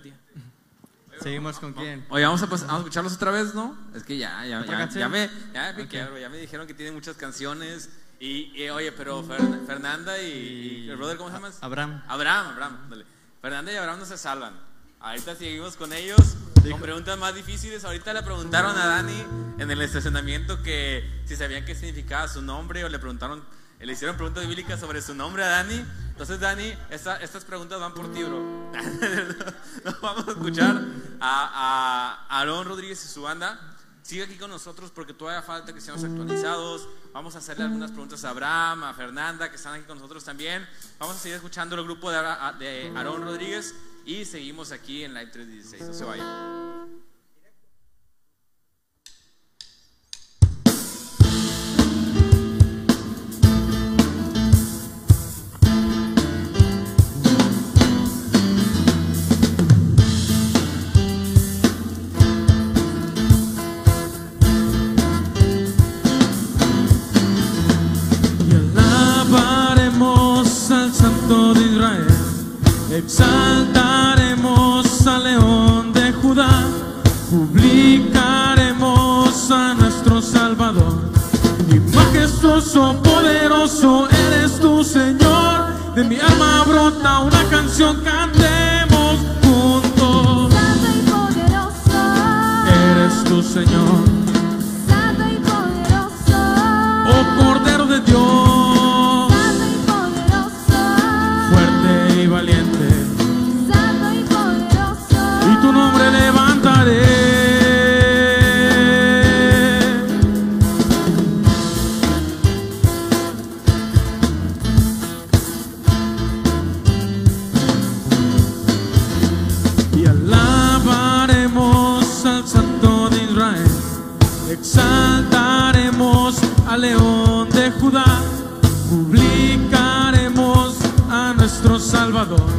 Que. Seguimos con quién. Oye, vamos a, vamos a, escucharlos otra vez, ¿no? Es que ya, ya, ya, ya me, ya me, Ok. ya me dijeron que tienen muchas canciones. Y, y, oye, pero Fer- Fernanda y, y el brother, ¿cómo se llama? Abraham. Abraham, Abraham, dale. Fernanda y Abraham no se salvan. Ahorita seguimos con ellos con preguntas más difíciles. Ahorita le preguntaron a Dani en el estacionamiento que si sabían qué significaba su nombre o le preguntaron, le hicieron preguntas bíblicas sobre su nombre a Dani. Entonces, Dani, esta- estas preguntas van por ti, bro. Nos vamos a escuchar a, a Aarón Rodríguez y su banda. Sigue aquí con nosotros porque todavía falta que seamos actualizados. Vamos a hacerle algunas preguntas a Abraham, a Fernanda, que están aquí con nosotros también. Vamos a seguir escuchando el grupo de, Aarón Rodríguez y seguimos aquí en Live 316. No se vayan. Exaltaremos al León de Judá, publicaremos a nuestro Salvador. Y majestuoso, poderoso eres tu Señor, de mi alma brota una canción, cantemos juntos. Santo y poderoso. Eres tu Señor, Santo y poderoso. oh Salvador.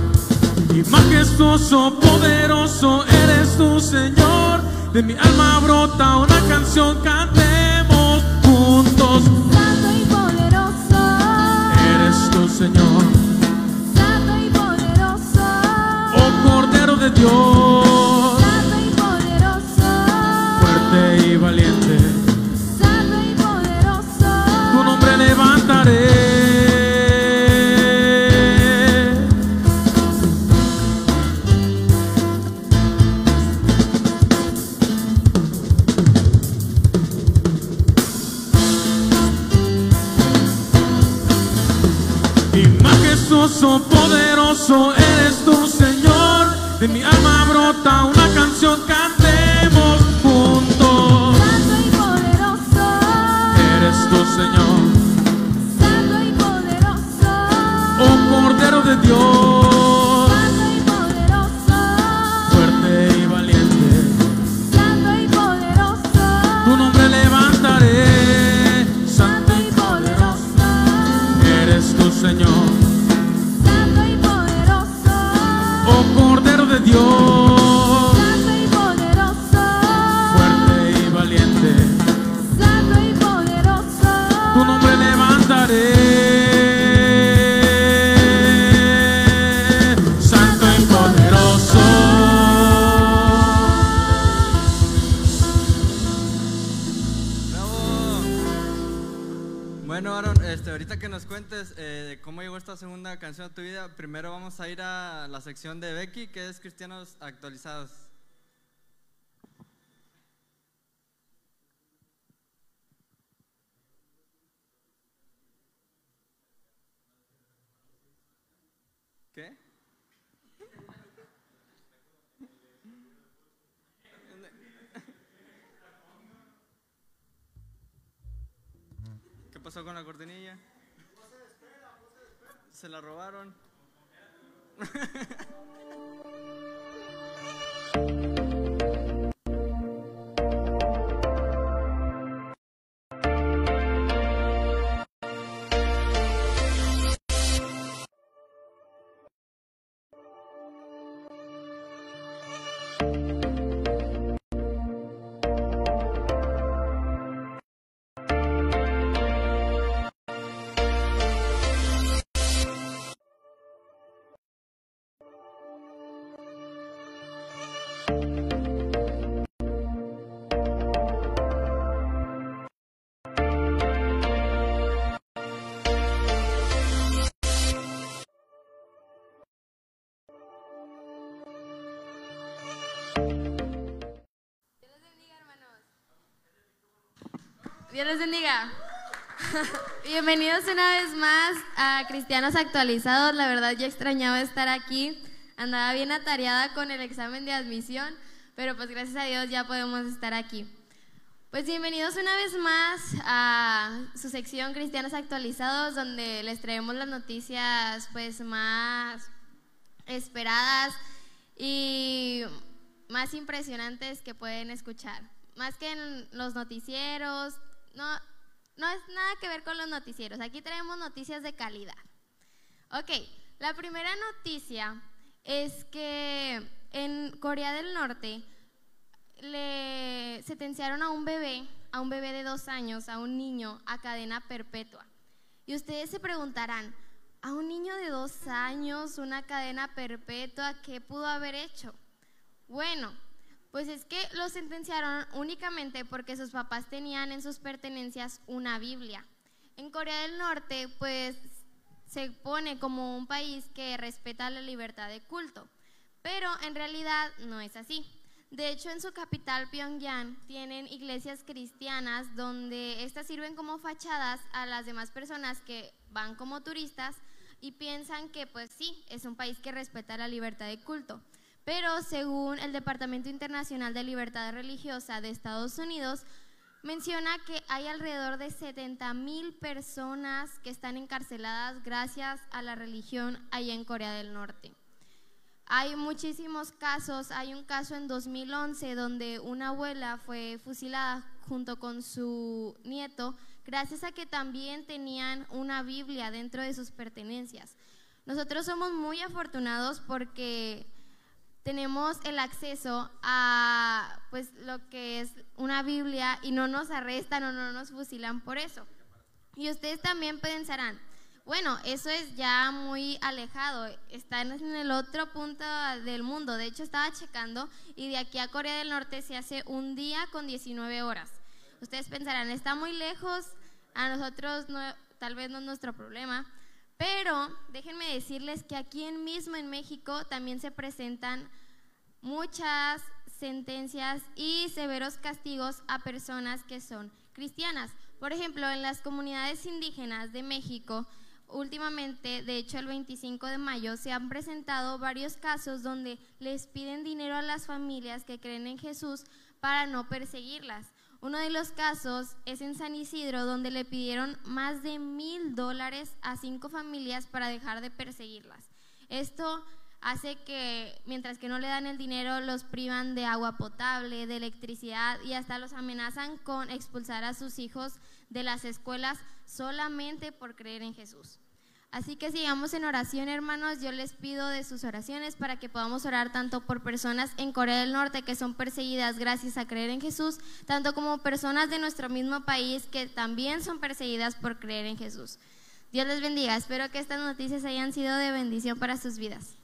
Y majestuoso, poderoso eres tu Señor. De mi alma brota una canción, cantemos juntos. Santo y poderoso. Eres tu Señor, Santo y poderoso. oh Cordero de Dios, Santo y poderoso. fuerte y valiente. Santo y poderoso. Tu nombre levantaré. Poderoso con la cortinilla? Se la robaron. Dios les bendiga. Bienvenidos una vez más a Cristianos Actualizados. La verdad, ya extrañaba estar aquí. Andaba bien atareada con el examen de admisión, pero pues gracias a Dios ya podemos estar aquí. Pues bienvenidos una vez más a su sección Cristianos Actualizados, donde les traemos las noticias pues más esperadas y más impresionantes que pueden escuchar. Más que en los noticieros, no, no es nada que ver con los noticieros. Aquí traemos noticias de calidad. Ok, la primera noticia es que en Corea del Norte le sentenciaron a un bebé, a un bebé de dos años, a un niño, a cadena perpetua. Y ustedes se preguntarán, a un niño de dos años, una cadena perpetua, ¿qué pudo haber hecho? Bueno, pues es que lo sentenciaron únicamente porque sus papás tenían en sus pertenencias una Biblia. En Corea del Norte, pues se pone como un país que respeta la libertad de culto, pero en realidad no es así. De hecho, en su capital, Pyongyang, tienen iglesias cristianas donde estas sirven como fachadas a las demás personas que van como turistas y piensan que pues sí, es un país que respeta la libertad de culto. Pero según el Departamento Internacional de Libertad Religiosa de Estados Unidos, menciona que hay alrededor de 70 mil personas que están encarceladas gracias a la religión allá en Corea del Norte. Hay muchísimos casos, hay un caso en 2011 donde una abuela fue fusilada junto con su nieto gracias a que también tenían una Biblia dentro de sus pertenencias. Nosotros somos muy afortunados porque tenemos el acceso a pues lo que es una Biblia y no nos arrestan o no nos fusilan por eso. Y ustedes también pensarán, bueno, eso es ya muy alejado, están en el otro punto del mundo. De hecho, estaba checando y de aquí a Corea del Norte se hace un día con 19 horas. Ustedes pensarán, está muy lejos, a nosotros no, tal vez no es nuestro problema, pero déjenme decirles que aquí mismo en México también se presentan muchas sentencias y severos castigos a personas que son cristianas. Por ejemplo, en las comunidades indígenas de México, últimamente, de hecho el 25 de mayo, se han presentado varios casos donde les piden dinero a las familias que creen en Jesús para no perseguirlas. Uno de los casos es en San Isidro, donde le pidieron más de mil dólares a cinco familias para dejar de perseguirlas. Esto hace que, mientras que no le dan el dinero, los privan de agua potable, de electricidad y hasta los amenazan con expulsar a sus hijos de las escuelas solamente por creer en Jesús. Así que sigamos en oración, hermanos. Yo les pido de sus oraciones para que podamos orar tanto por personas en Corea del Norte que son perseguidas gracias a creer en Jesús, tanto como personas de nuestro mismo país que también son perseguidas por creer en Jesús. Dios les bendiga. Espero que estas noticias hayan sido de bendición para sus vidas.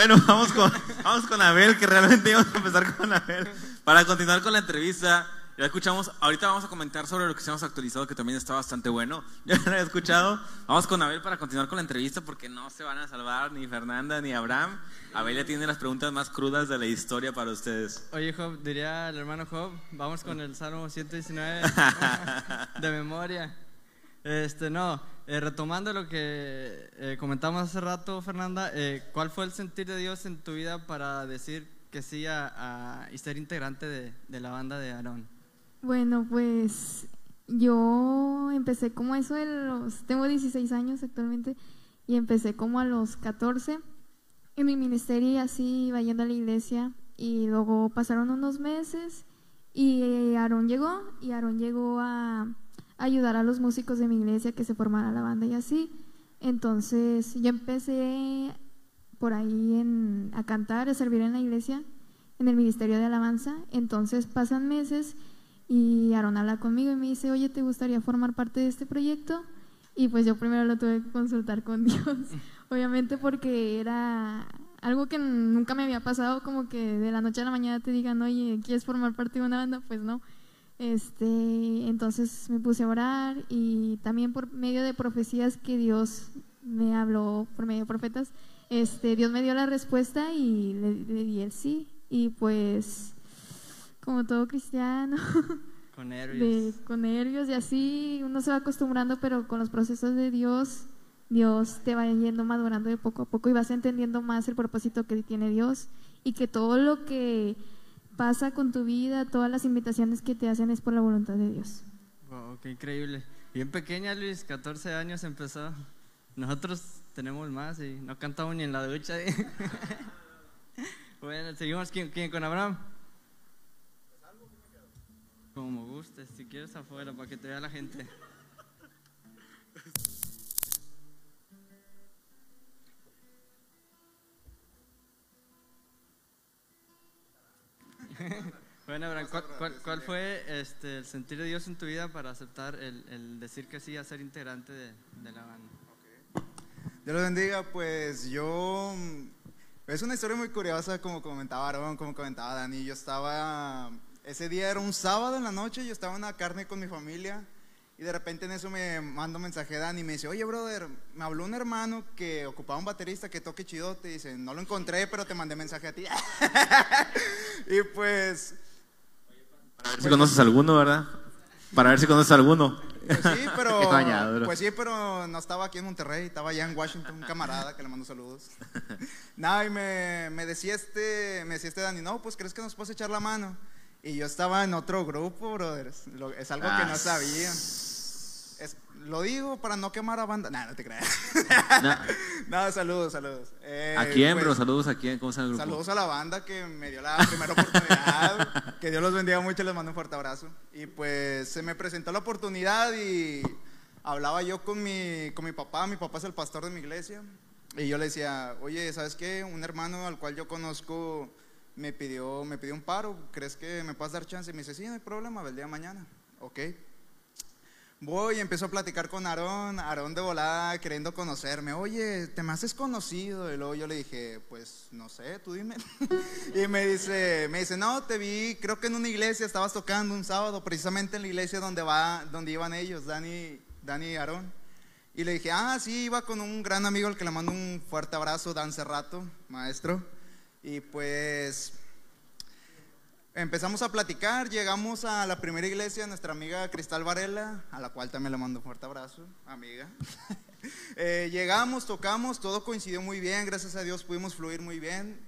Bueno, vamos con, vamos con Abel, que realmente íbamos a empezar con Abel. Para continuar con la entrevista, ya escuchamos, ahorita vamos a comentar sobre lo que se hemos actualizado, que también está bastante bueno. Ya lo he escuchado. Vamos con Abel para continuar con la entrevista, porque no se van a salvar ni Fernanda ni Abraham. Abel ya tiene las preguntas más crudas de la historia para ustedes. Oye, Job, diría el hermano Job, vamos con el Salmo 119 de memoria. Este, no, eh, retomando lo que eh, comentamos hace rato, Fernanda, eh, ¿cuál fue el sentir de Dios en tu vida para decir que sí a, y ser integrante de, de la banda de Aarón? Bueno, pues yo empecé como eso de los... Tengo 16 años actualmente y empecé como a los 14 en mi ministerio y así iba yendo a la iglesia y luego pasaron unos meses y Aarón llegó y Aarón llegó a ayudar a los músicos de mi iglesia que se formara la banda y así. Entonces yo empecé por ahí a cantar, a servir en la iglesia, en el ministerio de alabanza. Entonces pasan meses y Aaron habla conmigo y me dice, oye, ¿te gustaría formar parte de este proyecto? Y pues yo primero lo tuve que consultar con Dios, obviamente porque era algo que nunca me había pasado, como que de la noche a la mañana te digan, oye, ¿quieres formar parte de una banda? Pues no. Este, entonces me puse a orar y también por medio de profecías que Dios me habló, por medio de profetas, este, Dios me dio la respuesta y le, le di el sí. Y pues, como todo cristiano, Con de- nervios. con nervios y así, uno se va acostumbrando, pero con los procesos de Dios, Dios te va yendo madurando de poco a poco y vas entendiendo más el propósito que tiene Dios y que todo lo que pasa con tu vida, todas las invitaciones que te hacen es por la voluntad de Dios. Wow, qué increíble. Bien pequeña, Luis, 14 años empezó. Nosotros tenemos más y no cantamos ni en la ducha. ¿eh? bueno, seguimos ¿quién, quién, con Abraham. Como gustes, si quieres afuera para que te vea la gente. Bueno, Abraham, ¿cuál, cuál- cuál fue este, el sentir de Dios en tu vida para aceptar el, el decir que sí a ser integrante de, de la banda? Dios los bendiga, pues yo... mm, Es una historia muy curiosa, como comentaba Aaron, como comentaba Dani. Yo estaba... Ese día era un sábado en la noche, yo estaba en la carne con mi familia y de repente en eso me manda un mensaje Dani y me dice, oye, brother, me habló un hermano que ocupaba un baterista que toque chidote. Y dice, no lo encontré, pero te mandé mensaje a ti. y pues... Para ver si conoces alguno, ¿verdad? Para ver si conoces alguno. Pues sí, pero. Pues sí, pero no estaba aquí en Monterrey, estaba allá en Washington, un camarada que le mando saludos. Nada, y me, me decía este, me decía este Dani, no, pues crees que nos puedes echar la mano. Y yo estaba en otro grupo, brothers. Lo- es algo que no Ah. sabía. Es- lo digo para no quemar a banda. Nah, no te creas. No. Nada, saludos, saludos. Eh, ¿A quién, pues, bro? Saludos a quién. ¿Cómo llama el grupo? Saludos a la banda que me dio la primera oportunidad. que Dios los bendiga mucho y les mando un fuerte abrazo. Y pues se me presentó la oportunidad y hablaba yo con mi, con mi papá. Mi papá es el pastor de mi iglesia. Y yo le decía, oye, ¿sabes qué? Un hermano al cual yo conozco me pidió, me pidió un paro. ¿Crees que me puedes dar chance? Y me dice, sí, no hay problema, el día de mañana. Ok. Voy y empiezo a platicar con Aarón, Aarón de volada queriendo conocerme. Oye, ¿te me haces conocido? Y luego yo le dije, pues no sé, tú dime. y me dice, me dice, no, te vi, creo que en una iglesia estabas tocando un sábado, precisamente en la iglesia donde va, donde iban ellos, Dani, Dani y Aarón. Y le dije, ah, sí, iba con un gran amigo al que le mando un fuerte abrazo, Dan Cerrato, maestro. Y pues Empezamos a platicar, llegamos a la primera iglesia, nuestra amiga Cristal Varela, a la cual también le mando un fuerte abrazo, amiga. Eh, llegamos, tocamos, todo coincidió muy bien, gracias a Dios pudimos fluir muy bien.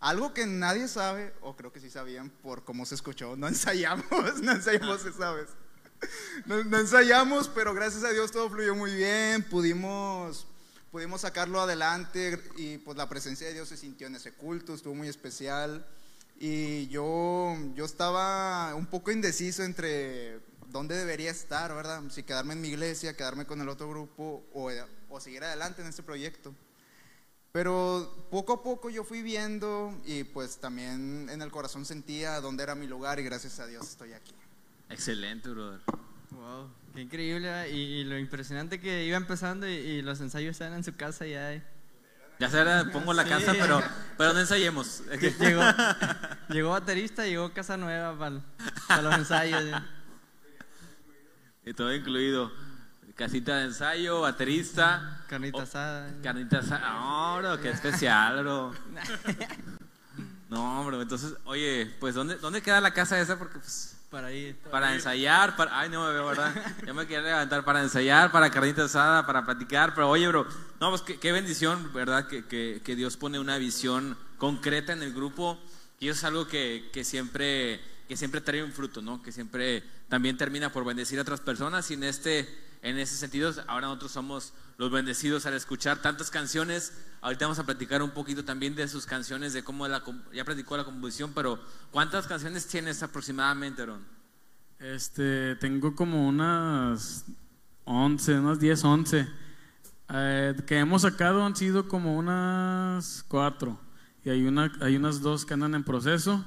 Algo que nadie sabe, o creo que sí sabían por cómo se escuchó, no ensayamos, no ensayamos esa vez. No, no ensayamos, pero gracias a Dios todo fluyó muy bien, pudimos, pudimos sacarlo adelante y pues la presencia de Dios se sintió en ese culto, estuvo muy especial. Y yo, yo estaba un poco indeciso entre dónde debería estar, ¿verdad? Si quedarme en mi iglesia, quedarme con el otro grupo o, o seguir adelante en este proyecto. Pero poco a poco yo fui viendo y pues también en el corazón sentía dónde era mi lugar y gracias a Dios estoy aquí. Excelente, brother. Wow, qué increíble. ¿verdad? Y, y lo impresionante que iba empezando y, y los ensayos estaban en su casa y ya. Ya será, pongo la Sí. casa, pero, pero no ensayemos. Llegó, llegó baterista, llegó casa nueva para, para los ensayos. Y todo incluido. Casita de ensayo, baterista. Carnita Oh, asada. Carnita asada. No, bro, qué especial, bro. No, bro, entonces, oye, pues, ¿dónde, dónde queda la casa esa? Porque, pues, Para ahí. para ensayar, para... Ay, no me veo, ¿verdad? Yo me quería levantar para ensayar, para carnita asada, para platicar, pero oye, bro, no, pues qué, qué bendición, ¿verdad? Que, que, que Dios pone una visión concreta en el grupo y eso es algo que, que siempre que siempre trae un fruto, ¿no? Que siempre también termina por bendecir a otras personas y en este en ese sentido ahora nosotros somos los bendecidos al escuchar tantas canciones. Ahorita vamos a platicar un poquito también de sus canciones, de cómo la ya platicó la composición, pero ¿cuántas canciones tienes aproximadamente, Aaron? Este, tengo como unas 11, unas 10, 11. Eh, que hemos sacado han sido como unas 4. Y hay, una, hay unas dos que andan en proceso.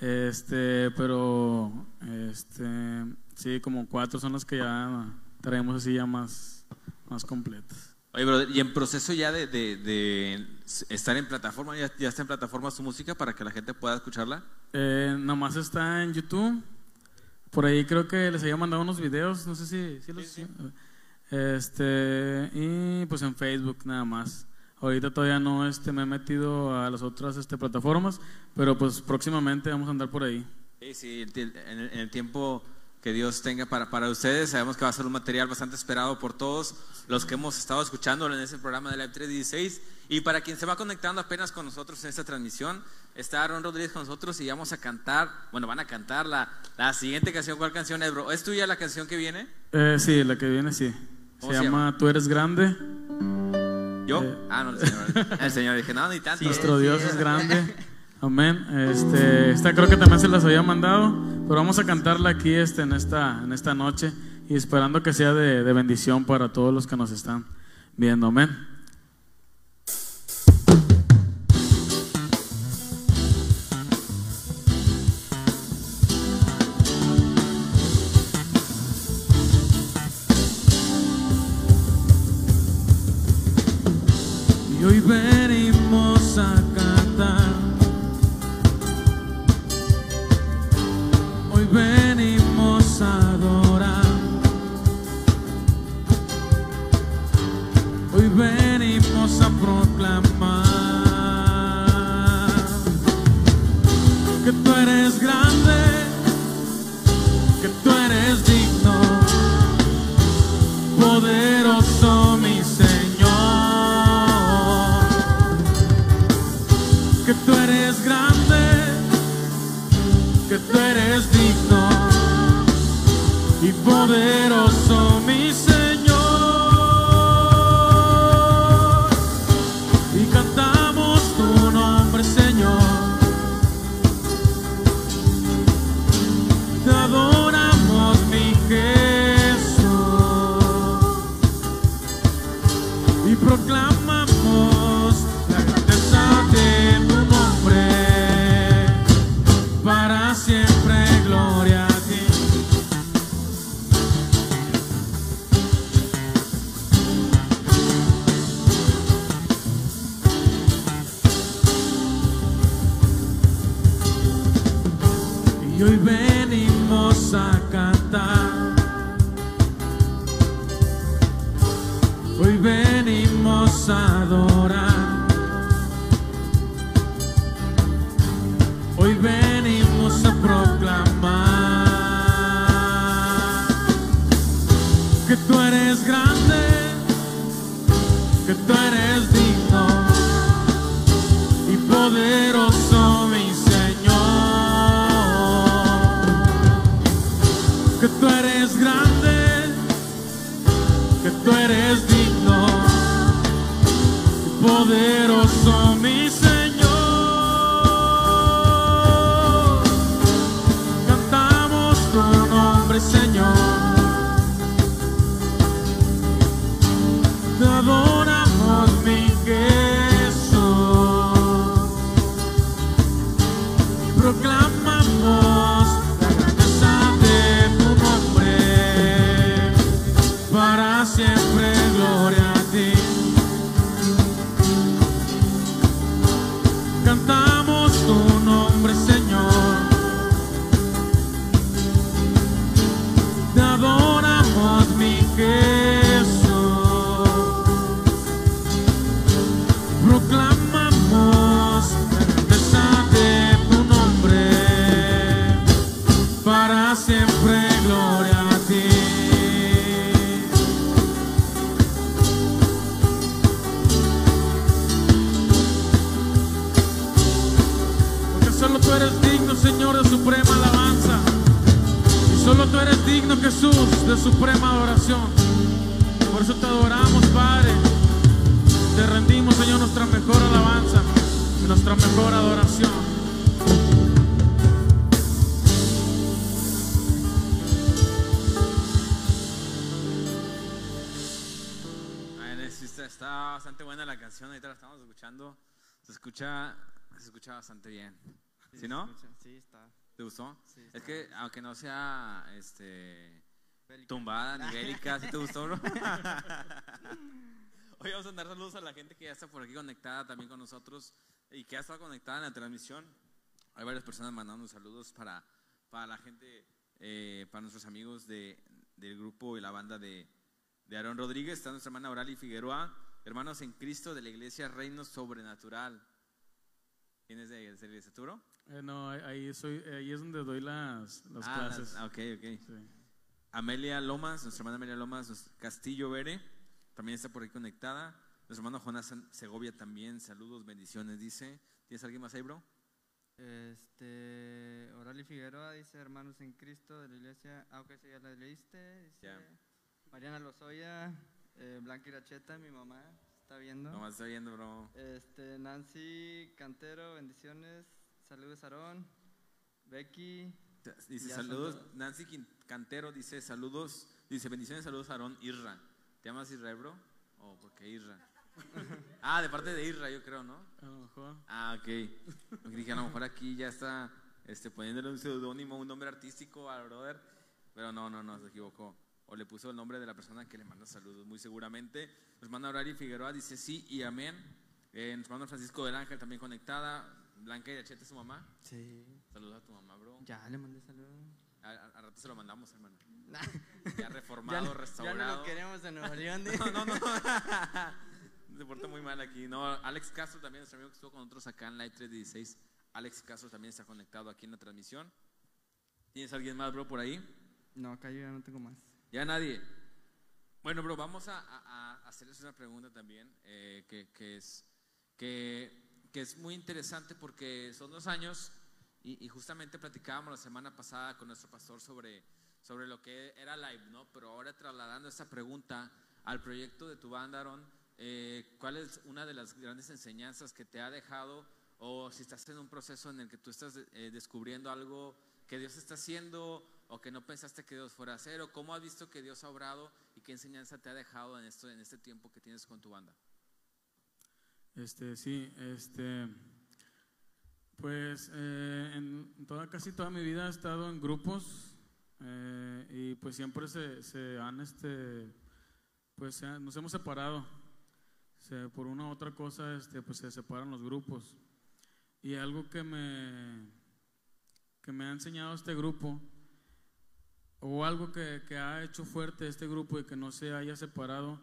Este, pero, este, sí, como 4 son las que ya traemos así ya más, más completas. Oye, brother, y en proceso ya de, de- de estar en plataforma, ¿Ya, ya está en plataforma su música para que la gente pueda escucharla. Eh, nomás está en YouTube. Por ahí creo que les había mandado unos videos, no sé si, si los... Este, y pues en Facebook nada más. Ahorita todavía no este, me he metido a las otras este, plataformas, pero pues próximamente vamos a andar por ahí. Sí, sí, en el, en el tiempo que Dios tenga para, para ustedes, sabemos que va a ser un material bastante esperado por todos los que hemos estado escuchándolo en ese programa de Live 316. Y para quien se va conectando apenas con nosotros en esta transmisión, está Aaron Rodríguez con nosotros y vamos a cantar, bueno, van a cantar la, la siguiente canción. ¿Cuál canción es, bro? ¿Es tuya la canción que viene? Eh, sí, la que viene sí. ¿Cómo Se se llama Tú eres grande. ¿Yo? Eh. Ah, no, el señor. El señor, dije, no, ni tanto. Nuestro Dios es grande. Amén. Este, esta creo que también se las había mandado, pero vamos a cantarla aquí este, en, esta, en esta noche y esperando que sea de, de bendición para todos los que nos están viendo. Amén. Y hoy venimos good. Gustó? Sí, es que aunque no sea este tumbada ni bélica, ¿sí te gustó, bro? Hoy vamos a dar saludos a la gente que ya está por aquí conectada también con nosotros y que ha estado conectada en la transmisión. Hay varias personas mandando saludos para, para la gente, eh, para nuestros amigos de, del grupo y la banda de, de Aarón Rodríguez. Está nuestra hermana Orali Figueroa, hermanos en Cristo de la iglesia Reino Sobrenatural. ¿Quién es de, esa iglesia, tú, bro? Eh, no, ahí, soy, ahí es donde doy las, las Ah, clases. las- ah, ok, ok. Sí. Amelia Lomas, nuestra hermana Amelia Lomas Castillo Vere, también está por ahí conectada. Nuestro hermano Jonás Segovia también, saludos, bendiciones, dice. ¿Tienes alguien más ahí, bro? Este, Orali Figueroa dice, hermanos en Cristo de la iglesia, ah, ok, sí, ya la leíste. Dice, Ya. Mariana Lozoya, eh, Blanca Iracheta, mi mamá, está viendo. Nomás estoy viendo, bro. Este, Nancy Cantero, bendiciones. Saludos, Aarón. Becky. Dice saludos. Nancy Cantero dice saludos, dice bendiciones, saludos Aarón Irra. ¿Te llamas Irra, bro? ¿O por qué Irra? ah, de parte de Irra, yo creo, ¿no? A lo mejor. Ah, ok. Dije, a lo mejor aquí ya está este, poniéndole un seudónimo, un nombre artístico al brother. Pero no, no, no, se equivocó. O le puso el nombre de la persona que le manda saludos, muy seguramente. Hermana Aurari Figueroa dice sí y amén. Eh, hermano Francisco del Ángel también conectada. Blanca y Achete, su mamá. Sí. Saludos a tu mamá, bro. Ya le mandé saludos. A, a- a rato se lo mandamos, hermano. Nah. Ya reformado, ya, no- restaurado. Ya no lo queremos en Nuevo León. No, no, no. Se porta muy mal aquí. No, Alex Castro también, nuestro amigo que estuvo con nosotros acá en Live 316. Alex Castro también está conectado aquí en la transmisión. ¿Tienes alguien más, bro, por ahí? No, acá yo ya no tengo más. Ya nadie. Bueno, bro, vamos a hacerles una pregunta también eh, que, que es, que, que es muy interesante porque son dos años y, justamente platicábamos la semana pasada con nuestro pastor sobre, sobre lo que era live, ¿no? Pero ahora trasladando esta pregunta al proyecto de tu banda, Aaron, eh, ¿cuál es una de las grandes enseñanzas que te ha dejado o si estás en un proceso en el que tú estás eh, descubriendo algo que Dios está haciendo o que no pensaste que Dios fuera a hacer o cómo has visto que Dios ha obrado y qué enseñanza te ha dejado en esto en este tiempo que tienes con tu banda? Este, sí, este, pues eh, en toda, casi toda mi vida he estado en grupos eh, y pues siempre se, se han, este, pues se han- nos hemos separado. Se- por una u otra cosa, este, pues se separan los grupos. Y algo que me, que me ha enseñado este grupo, o algo que, que ha hecho fuerte este grupo y que no se haya separado,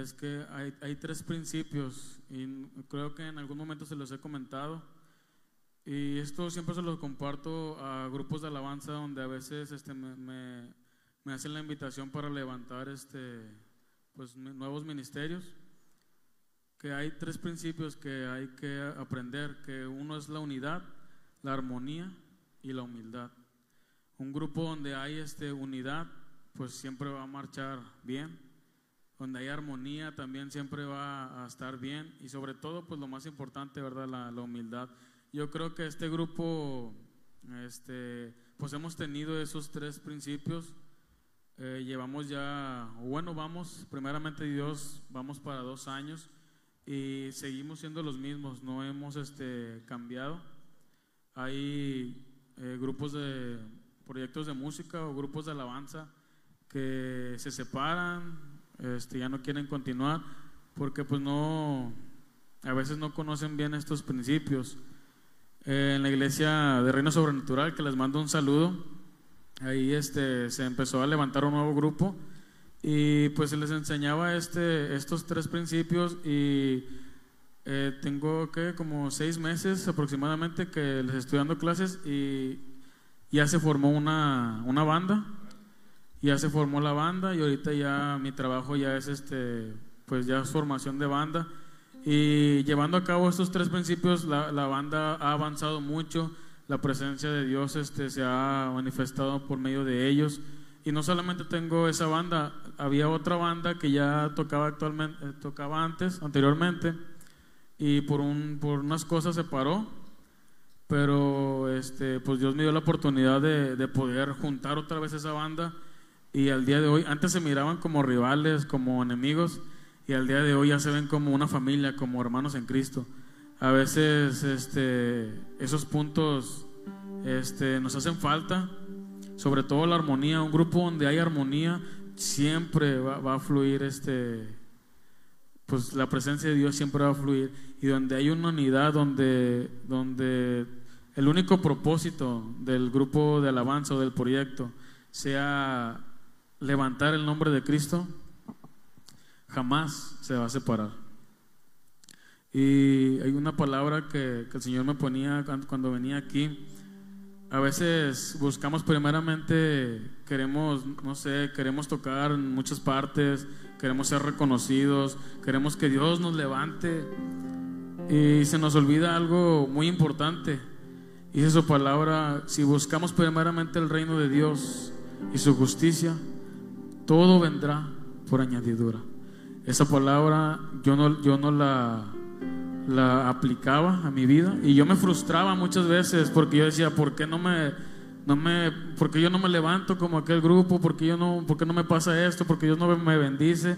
es que hay, hay tres principios y creo que en algún momento se los he comentado. Y esto siempre se los comparto a grupos de alabanza donde a veces este, me, me- me hacen la invitación para levantar este, pues, nuevos ministerios. Que hay tres principios que hay que aprender que uno es la unidad la armonía y la humildad. Un grupo donde hay este, unidad pues siempre va a marchar bien donde hay armonía también siempre va a estar bien. Y sobre todo pues lo más importante verdad la, la humildad. Yo creo que este grupo este pues hemos tenido esos tres principios. Eh, llevamos ya bueno vamos primeramente Dios vamos para dos años y seguimos siendo los mismos no hemos este cambiado. Hay eh, grupos de proyectos de música o grupos de alabanza que se separan, este, ya no quieren continuar porque pues no, a veces no conocen bien estos principios. Eh, en la iglesia de Reino Sobrenatural, que les mando un saludo, ahí este, se empezó a levantar un nuevo grupo y pues se les enseñaba este, estos tres principios y eh, tengo que como seis meses aproximadamente que les estoy dando clases y ya se formó una, una banda, ya se formó la banda y ahorita ya mi trabajo ya es este, pues ya es formación de banda y llevando a cabo estos tres principios la, la banda ha avanzado mucho, la presencia de Dios este, se ha manifestado por medio de ellos. Y no solamente tengo esa banda, había otra banda que ya tocaba actualmente, eh, tocaba antes, anteriormente, y por, un, por unas cosas se paró, pero este, pues Dios me dio la oportunidad de, de poder juntar otra vez esa banda y al día de hoy, antes se miraban como rivales, como enemigos, y al día de hoy ya se ven como una familia, como hermanos en Cristo. A veces este, esos puntos este, nos hacen falta, sobre todo la armonía. Un grupo donde hay armonía siempre va, va a fluir este, pues la presencia de Dios siempre va a fluir y donde hay una unidad, donde, donde el único propósito del grupo de alabanza o del proyecto sea levantar el nombre de Cristo, jamás se va a separar. Y hay una palabra que, el Señor me ponía cuando, venía aquí. A veces buscamos primeramente, queremos, no sé, queremos tocar en muchas partes, queremos ser reconocidos, queremos que Dios nos levante y se nos olvida algo muy importante. Dice su palabra, si buscamos primeramente el reino de Dios y su justicia, todo vendrá por añadidura. Esa palabra yo no, yo no la, la aplicaba a mi vida y yo me frustraba muchas veces porque yo decía, ¿por qué no me, no me, porque yo no me levanto como aquel grupo? ¿Por qué, yo no, por qué no me pasa esto? porque Dios no me bendice?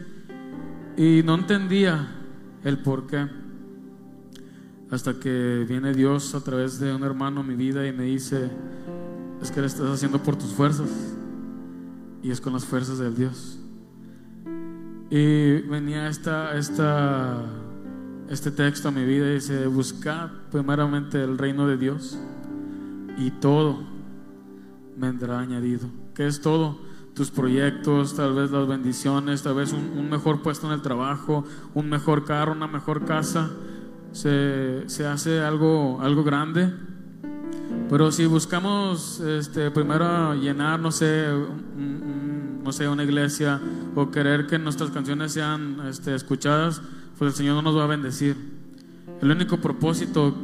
Y no entendía el por qué. Hasta que viene Dios a través de un hermano a mi vida y me dice, es que lo estás haciendo por tus fuerzas y es con las fuerzas del Dios. Y venía esta, este texto a mi vida y dice, buscad primeramente el reino de Dios y todo vendrá añadido. ¿Qué es todo? Tus proyectos, tal vez las bendiciones, tal vez un, un mejor puesto en el trabajo, un mejor carro, una mejor casa. Se, se hace algo, algo grande. Pero si buscamos este, primero llenar, no sé, un- un- no sé, una iglesia o querer que nuestras canciones sean este, escuchadas, pues el Señor no nos va a bendecir. El único propósito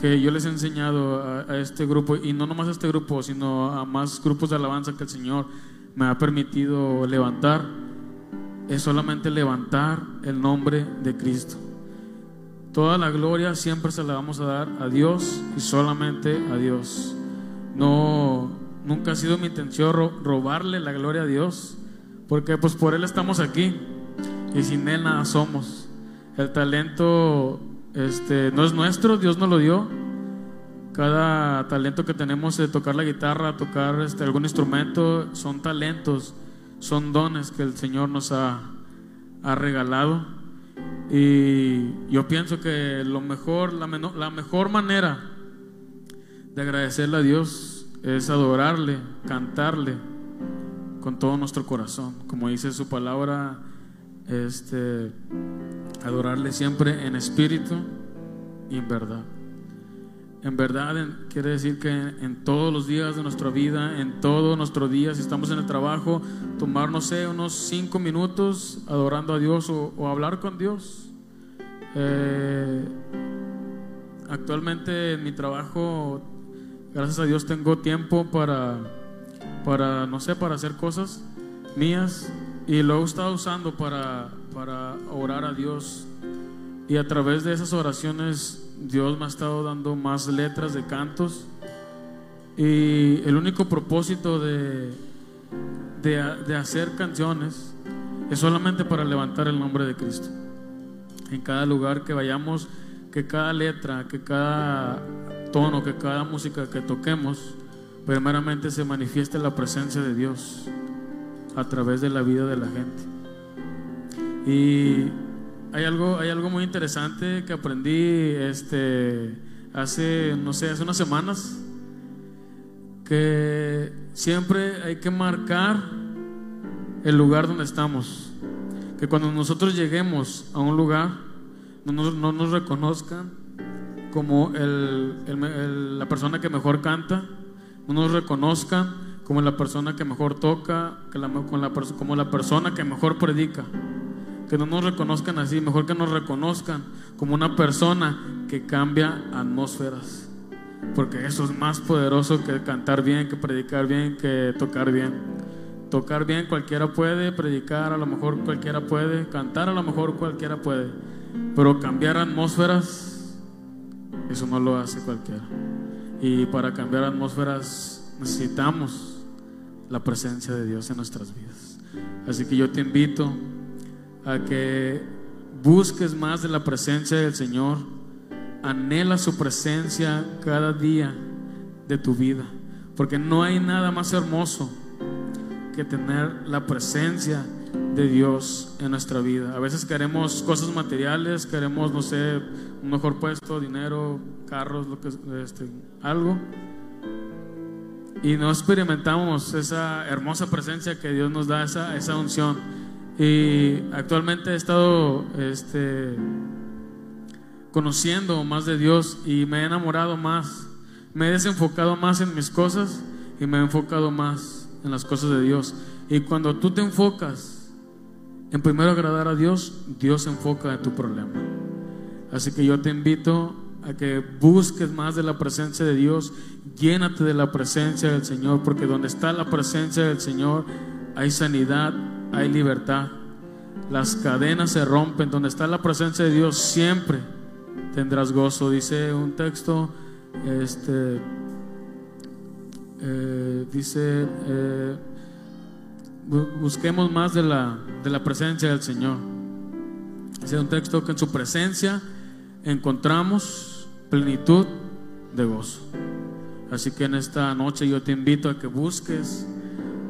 que yo les he enseñado a, a este grupo, y no nomás a este grupo, sino a más grupos de alabanza que el Señor me ha permitido levantar, es solamente levantar el nombre de Cristo. Toda la gloria siempre se la vamos a dar a Dios y solamente a Dios. No, nunca ha sido mi intención ro- robarle la gloria a Dios, porque pues por Él estamos aquí y sin Él nada somos. El talento este, no es nuestro, Dios nos lo dio. Cada talento que tenemos de tocar la guitarra, tocar este, algún instrumento, son talentos, son dones que el Señor nos ha, ha regalado. Y yo pienso que lo mejor, la, meno- la mejor manera de agradecerle a Dios es adorarle, cantarle con todo nuestro corazón. Como dice su palabra, este, adorarle siempre en espíritu y en verdad. En verdad en- quiere decir que en todos los días de nuestra vida, en todos nuestros días, si estamos en el trabajo, tomar, no sé, unos cinco minutos adorando a Dios o, o hablar con Dios. Eh, actualmente en mi trabajo, gracias a Dios, tengo tiempo para, para, no sé, para hacer cosas mías y lo he estado usando para, para orar a Dios. Y a través de esas oraciones Dios me ha estado dando más letras de cantos. Y el único propósito de, de, de hacer canciones es solamente para levantar el nombre de Cristo. En cada lugar que vayamos, que cada letra, que cada tono, que cada música que toquemos, primeramente se manifieste la presencia de Dios a través de la vida de la gente. Y hay algo, hay algo muy interesante que aprendí este, hace, no sé, hace unas semanas, que siempre hay que marcar el lugar donde estamos. Que cuando nosotros lleguemos a un lugar, no nos, no nos reconozcan como la persona que mejor canta, no nos reconozcan como la persona que mejor toca, que la- con la como la persona que mejor predica. Que no nos reconozcan así, mejor que nos reconozcan como una persona que cambia atmósferas. porque eso es más poderoso que cantar bien, que predicar bien, que tocar bien. Tocar bien cualquiera puede, predicar a lo mejor cualquiera puede, cantar a lo mejor cualquiera puede, pero cambiar atmósferas, eso no lo hace cualquiera. Y para cambiar atmósferas necesitamos la presencia de Dios en nuestras vidas. Así que yo te invito a que busques más de la presencia del Señor, anhela su presencia cada día de tu vida, porque no hay nada más hermoso que tener la presencia de Dios en nuestra vida. A veces queremos cosas materiales, queremos, no sé, un mejor puesto, dinero, carros, lo que, este, algo. Y no experimentamos esa hermosa presencia que Dios nos da, esa, esa unción. Y actualmente he estado este, conociendo más de Dios y me he enamorado más. Me he desenfocado más en mis cosas y me he enfocado más en las cosas de Dios. Y cuando tú te enfocas en primero agradar a Dios, Dios se enfoca en tu problema. Así que yo te invito a que busques más de la presencia de Dios, llénate de la presencia del Señor, porque donde está la presencia del Señor hay sanidad, hay libertad. Las cadenas se rompen, donde está la presencia de Dios siempre tendrás gozo. Dice un texto, este, eh, dice, eh, busquemos más de la, de la presencia del Señor. Dice un texto que en su presencia encontramos plenitud de gozo. Así que en esta noche yo te invito a que busques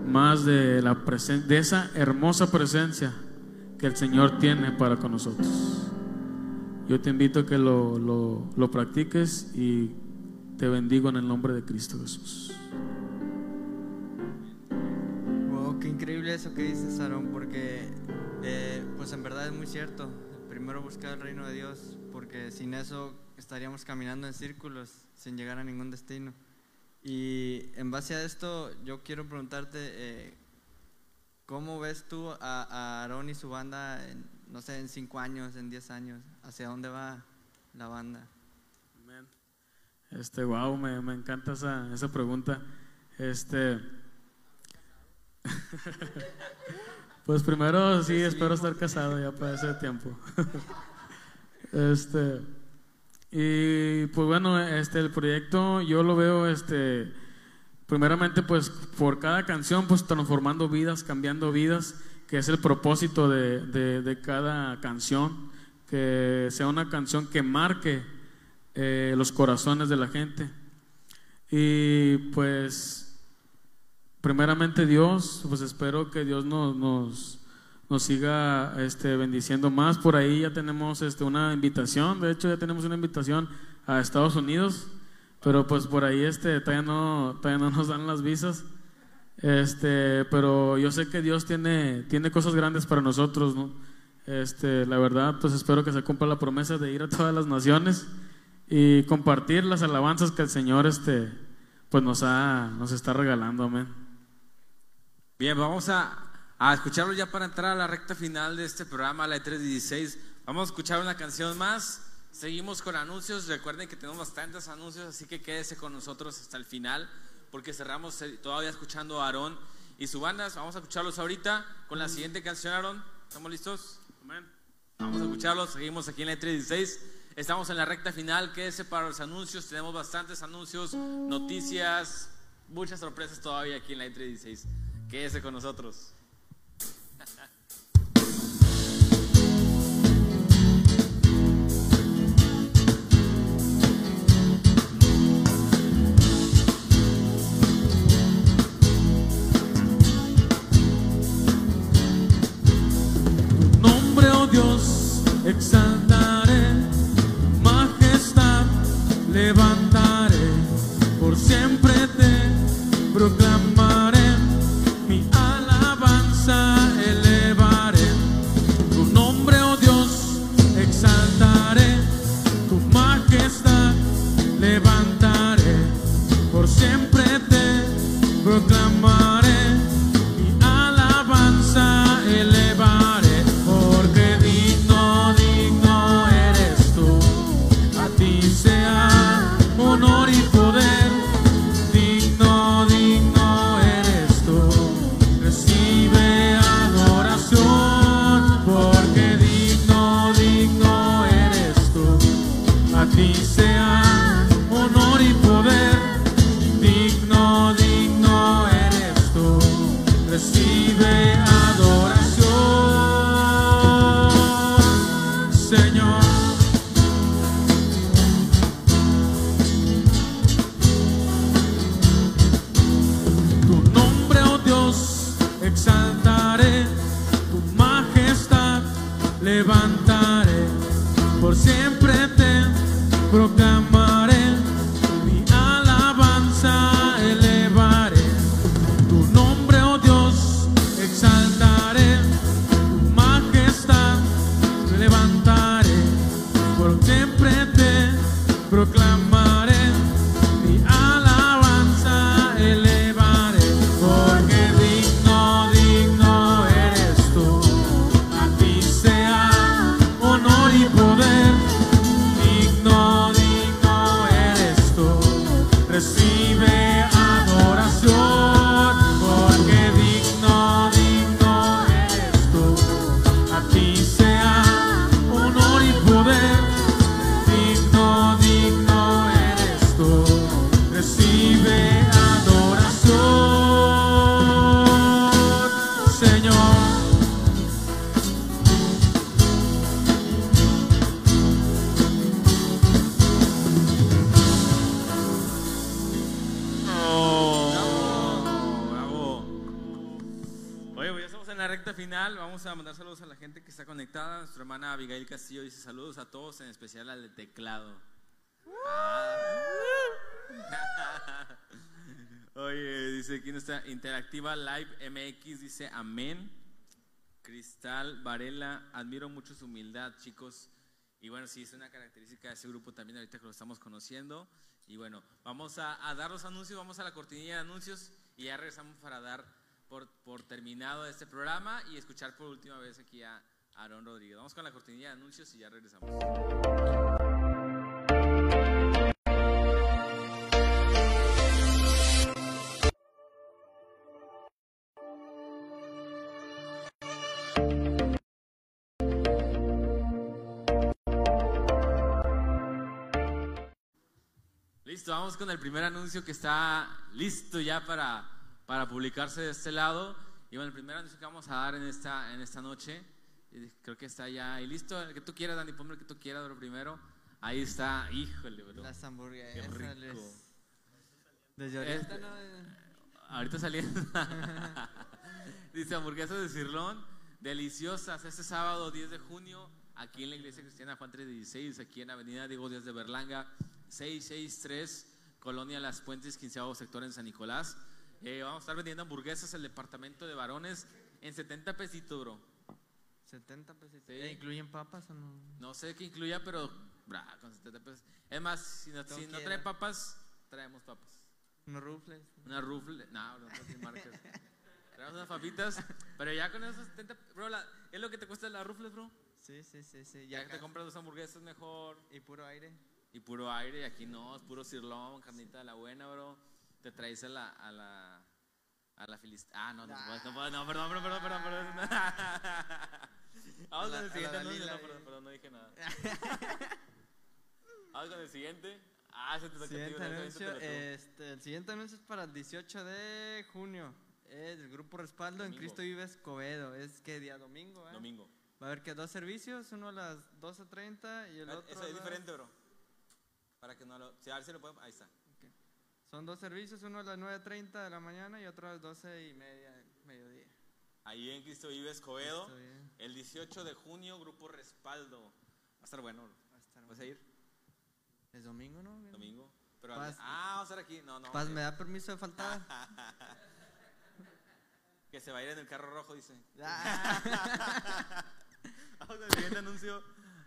más de, la de esa hermosa presencia que el Señor tiene para con nosotros. Yo te invito a que lo, lo, lo practiques y te bendigo en el nombre de Cristo Jesús. Wow, qué increíble eso que dices, Aaron, porque eh, pues en verdad es muy cierto. Primero buscar el reino de Dios, porque sin eso estaríamos caminando en círculos sin llegar a ningún destino. Y en base a esto, yo quiero preguntarte, eh, ¿cómo ves tú a, a Aaron y su banda, en, no sé, en cinco años, en diez años? ¿Hacia dónde va la banda? Este, wow, me, me encanta esa, esa pregunta. Este, pues primero sí, espero estar casado ya para ese tiempo. este, y pues bueno, este, el proyecto yo lo veo, este, primeramente pues por cada canción, pues transformando vidas, cambiando vidas, que es el propósito de, de, cada canción, que sea una canción que marque eh, los corazones de la gente. Y pues primeramente Dios, pues espero que Dios nos, nos siga este, bendiciendo más. Por ahí ya tenemos este, una invitación, de hecho ya tenemos una invitación a Estados Unidos, pero pues por ahí este, todavía, no, todavía no nos dan las visas. Este, pero yo sé que Dios tiene, tiene cosas grandes para nosotros, ¿no? Este, la verdad, pues espero que se cumpla la promesa de ir a todas las naciones y compartir las alabanzas que el Señor este, pues nos, ha, nos está regalando, amén. Bien, vamos a, a escucharlo ya para entrar a la recta final de este programa, la E316. Vamos a escuchar una canción más. Seguimos con anuncios. Recuerden que tenemos bastantes anuncios, así que quédese con nosotros hasta el final, porque cerramos todavía escuchando a Aarón y su banda. Vamos a escucharlos ahorita con la siguiente canción, Aarón. ¿Estamos listos? Vamos a escucharlos. Seguimos aquí en la E316. Estamos en la recta final. Quédese para los anuncios. Tenemos bastantes anuncios, noticias, muchas sorpresas todavía aquí en la E316. Quédese con nosotros. Exaltaré, majestad levantaré, Vamos a mandar saludos a la gente que está conectada. Nuestra hermana Abigail Castillo dice saludos a todos, en especial al teclado. Ah. Oye, dice aquí nuestra interactiva Live MX, dice amén. Cristal Varela, admiro mucho su humildad, chicos. Y bueno, sí, es una característica de ese grupo también, ahorita que lo estamos conociendo. Y bueno, vamos a, a dar los anuncios, vamos a la cortinilla de anuncios y ya regresamos para dar por, por terminado este programa y escuchar por última vez aquí a Aaron Rodríguez. Vamos con la cortinilla de anuncios y ya regresamos. Listo, vamos con el primer anuncio que está listo ya para, para publicarse de este lado. Y bueno, el primer anuncio que vamos a dar en esta, en esta noche, y creo que está ya ahí listo. El que tú quieras, Dani, ponme el que tú quieras, bro, primero. Ahí está, híjole, bro. Las Qué hamburguesas. rico. les- Desde ahorita, Este- ¿no? Ahorita saliendo. Dice hamburguesas de cirlón, deliciosas. Este sábado 10 de junio, aquí en la Iglesia Cristiana Juan 316, aquí en Avenida Diego Díaz de Berlanga, 663, Colonia Las Puentes, 15 sector en San Nicolás. Eh, vamos a estar vendiendo hamburguesas el departamento de varones en 70 pesitos, bro. 70 pesos. Sí. ¿Eh, ¿Incluyen papas o no? No sé qué incluya, pero bra, con 70 pesos. Es más, si no, si no trae papas, traemos papas. Unos rufles. Una rufle, no, no, no marcas. Traemos unas papitas, pero ya con esos 70, bro, la- es lo que te cuesta las rufles, bro. Sí, sí, sí, sí. Ya Ya que te compras dos hamburguesas mejor Y puro aire. y puro aire, y aquí no, es puro cirlón, carnita de la buena, bro. Te traes a la a la a la filist Ah, no, no, no, no, no, perdón, perdón, perdón, perdón, perdón. Vamos A con a el siguiente anuncio, no, perdón, perdón, no dije nada. Vamos con el siguiente. Ah, se te a ti, Siguiente anuncio, este, el siguiente anuncio es para el 18 de junio. Es el grupo Respaldo en Domingo. Cristo Vive Escobedo. Es que día domingo, ¿eh? Domingo. Va a haber que dos servicios, uno a las 12.30 y el Ah, otro Eso a es diferente, bro. Para que no lo. Si a ver si lo podemos. Ahí está. Son dos servicios, uno a las 9.30 de la mañana y otro a las 12 y media del mediodía. Ahí en Cristo Vive Escobedo. Cristo Vive. El 18 de junio, Grupo Respaldo. Va a estar bueno. Va a estar ¿Vas a ir? Es domingo, ¿no? Domingo. Pero Paz. ah, vamos a estar aquí. No, no. Paz, ¿me da permiso de faltar? Que se va a ir en el carro rojo, dice. Ah, Vamos el siguiente anuncio.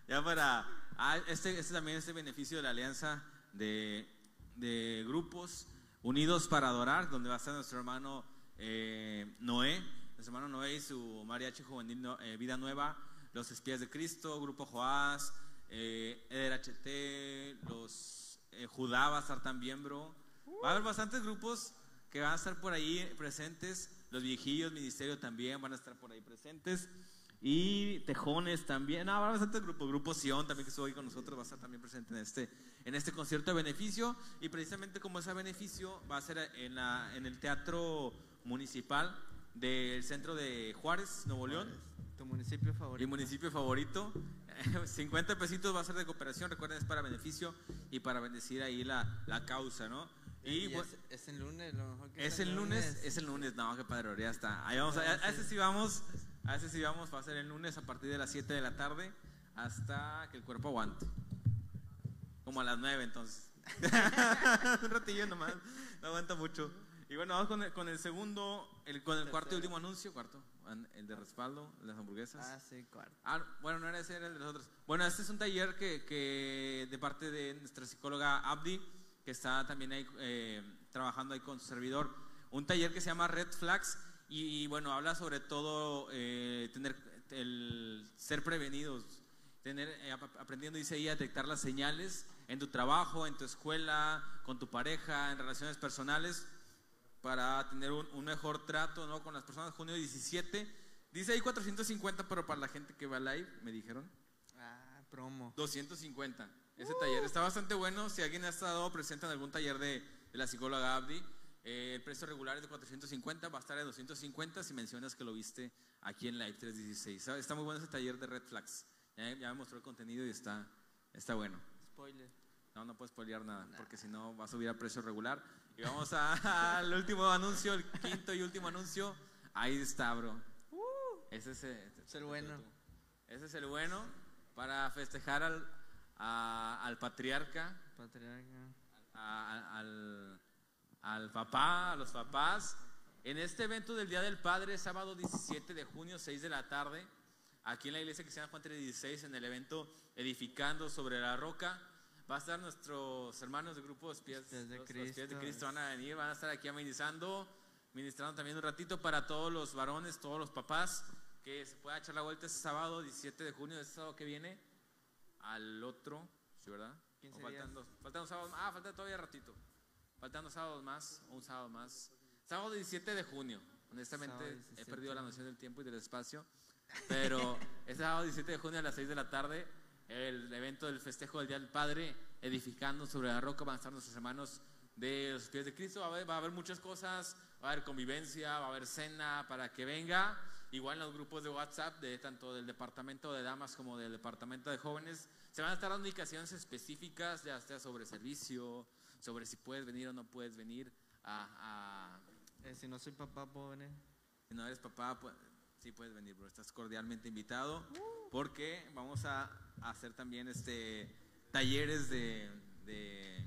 Ya para. Ah, este, este también es el beneficio de la alianza de, de grupos unidos para adorar, donde va a estar nuestro hermano eh, Noé, nuestro hermano Noé y su mariachi juvenil eh, Vida Nueva, los Espías de Cristo, Grupo Joás, eh, Eder HT, los eh, Judá va a estar también, bro. Va a haber bastantes grupos que van a estar por ahí presentes, los viejillos, ministerio también van a estar por ahí presentes. Y Tejones también, habrá bastante grupo, Grupo Sion también que estuvo ahí con nosotros, va a estar también presente en este, en este concierto de beneficio. Y precisamente como ese beneficio va a ser en, la, en el Teatro Municipal del centro de Juárez, Nuevo León. Tu municipio Mi favorito. municipio favorito. 50 pesitos va a ser de cooperación, recuerden, es para beneficio y para bendecir ahí la, la causa, ¿no? Y, Y bu- es, es el lunes, lo mejor que es el lunes, es el lunes, no, qué padre, ya está. Ahí vamos, a, a ese sí vamos, a ese sí vamos, va a ser el lunes a partir de las 7 de la tarde hasta que el cuerpo aguante. Como a las 9 entonces. Un ratillo nomás, no aguanta mucho. Y bueno, vamos con el, con el segundo, el, con el cuarto y último anuncio, cuarto, el de respaldo, las hamburguesas. Ah, sí, cuarto. Ah, bueno, no era ese, era el de los otros. Bueno, este es un taller que, que de parte de nuestra psicóloga Abdi, que está también ahí eh, trabajando ahí con su servidor. Un taller que se llama Red Flags y, y, bueno, habla sobre todo eh, tener el ser prevenidos, tener eh, ap- aprendiendo dice ella a detectar las señales en tu trabajo, en tu escuela, con tu pareja, en relaciones personales para tener un, un mejor trato ¿no? con las personas. Junio 17. Dice ahí 450, pero para la gente que va live, me dijeron, Ah, promo. 250. Ese taller está bastante bueno. Si alguien ha estado presente en algún taller de, de la psicóloga Abdi, eh, el precio regular es de 450, va a estar en 250 si mencionas que lo viste aquí en Live 316. Está- Está muy bueno ese taller de Red Flags. Ya, ya me mostró el contenido y está, está bueno. Spoiler. No, no puedes spoilear nada, porque si no va a subir a precio regular. Y vamos a- al último anuncio, el quinto y último anuncio. Ahí está, bro. Ese es, Es el bueno. Ese es el bueno para festejar al, a- al patriarca, Patriarca. a- al, al papá, a los papás. En este evento del Día del Padre, sábado 17 de junio, 6 de la tarde, aquí en la iglesia cristiana Juan 316, en el evento Edificando sobre la Roca, va a estar nuestros hermanos de grupo Los Pies, Pies de los- los Pies de Cristo. Cristo, van a venir, van a estar aquí amenizando, ministrando también un ratito para todos los varones, todos los papás, que se pueda echar la vuelta ese sábado 17 de junio, ese sábado que viene, al otro, ¿sí verdad? 15 O faltan dos, faltan dos sábados, ah, falta todavía ratito. Faltan dos sábados más, o un sábado más. Sábado 17 de junio. Honestamente, he 17. perdido la noción del tiempo y del espacio. Pero es sábado 17 de junio a las 6 de la tarde, el evento del festejo del Día del Padre, edificando sobre la roca, van a estar nuestros hermanos de los pies de Cristo. Va a, haber, va a haber muchas cosas, va a haber convivencia, va a haber cena para que venga. Igual en los grupos de WhatsApp, de tanto del departamento de damas como del departamento de jóvenes, se van a estar dando indicaciones específicas, ya sea sobre servicio, sobre si puedes venir o no puedes venir a- a Eh, si no soy papá, puedo venir. si no eres papá, pues, sí puedes venir, bro. Estás cordialmente invitado. Porque vamos a, a hacer también este talleres de, de,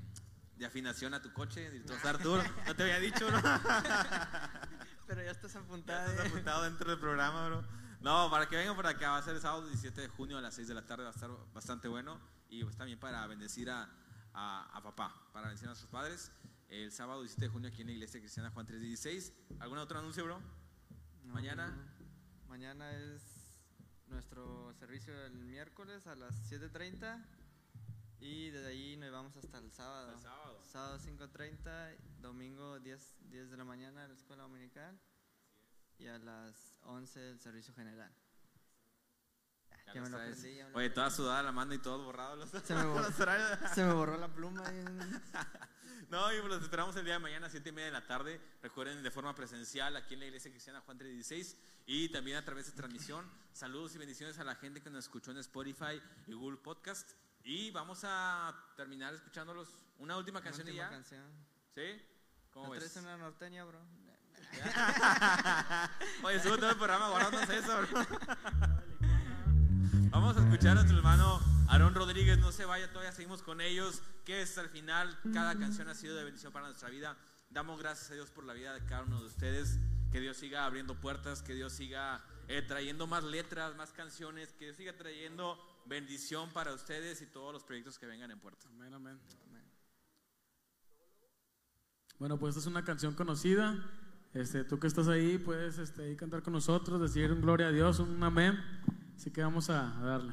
de afinación a tu coche. Entonces, Arturo, no te había dicho, ¿no? Pero ya estás Ya apuntado. estás apuntado dentro del programa, bro. No, para que vengan por acá. Va a ser el sábado 17 de junio a las 6 de la tarde. Va a estar bastante bueno. Y pues también para bendecir a, a, a papá, para bendecir a nuestros padres. El sábado 17 de junio aquí en la iglesia cristiana Juan 316. ¿Algún otro anuncio, bro? No, Mañana. no. Mañana es nuestro servicio el miércoles a las 7.30 y desde ahí nos vamos hasta el sábado. El sábado. Sábado 5.30, domingo 10, 10 de la mañana la escuela dominical y a las 11 el servicio general. Me lo sabes. lo Oye, toda sudada la mano y todo borrado. Los, Se me borró, los horarios. se me borró la pluma. y- No, y pues los esperamos el día de mañana a 7 y media de la tarde. Recuerden de forma presencial aquí en la Iglesia Cristiana Juan 316 y también a través de transmisión. Saludos y bendiciones a la gente que nos escuchó en Spotify y Google Podcast. Y vamos a terminar escuchándolos una última canción y Última ya. canción. ¿Sí? ¿Cómo ¿No ves? una norteña, bro? Oye, estuvo todo el programa guardándose eso, bro. Vamos a escuchar a nuestro hermano Aarón Rodríguez, no se vaya, todavía seguimos con ellos, que es al final, cada canción ha sido de bendición para nuestra vida. Damos gracias a Dios por la vida de cada uno de ustedes, que Dios siga abriendo puertas, que Dios siga eh, trayendo más letras, más canciones, que Dios siga trayendo bendición para ustedes y todos los proyectos que vengan en puerta. Amén, amén. Bueno, pues esta es una canción conocida. Este, tú que estás ahí, puedes este, cantar con nosotros, decir un gloria a Dios, un amén. Así que vamos a, darle.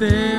Gloria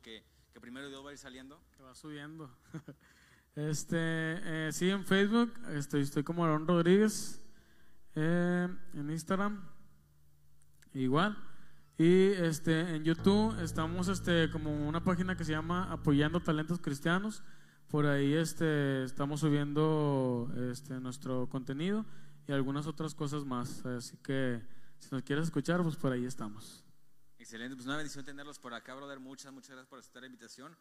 que primero Dios va a ir saliendo. Que va subiendo. Este, eh, sí, en Facebook estoy, estoy como Aaron Rodríguez. Eh, en Instagram, igual. Y este, en YouTube estamos este, como una página que se llama Apoyando Talentos Cristianos. Por ahí este, estamos subiendo este, nuestro contenido y algunas otras cosas más. Así que si nos quieres escuchar, pues por ahí estamos. Excelente, pues una bendición tenerlos por acá, brother. Muchas, muchas gracias por aceptar la invitación.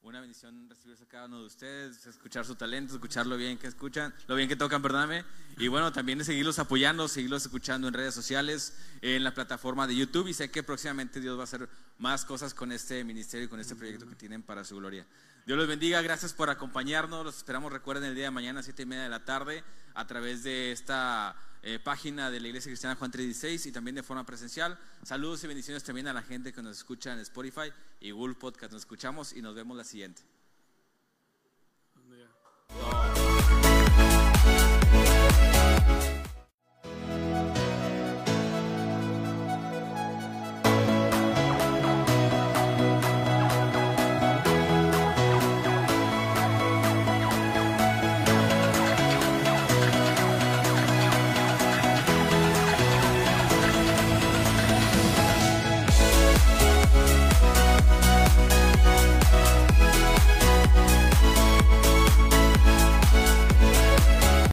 Una bendición recibirse a cada uno de ustedes, escuchar su talento, escuchar lo bien que escuchan, lo bien que tocan, perdóname. Y bueno, también de seguirlos apoyando, seguirlos escuchando en redes sociales, en la plataforma de YouTube. Y sé que próximamente Dios va a hacer más cosas con este ministerio y con este proyecto que tienen para su gloria. Dios los bendiga, gracias por acompañarnos. Los esperamos, recuerden, el día de mañana 7 y media de la tarde a través de esta eh, página de la Iglesia Cristiana Juan 316 y también de forma presencial. Saludos y bendiciones también a la gente que nos escucha en Spotify y Google Podcast. Nos escuchamos y nos vemos la siguiente.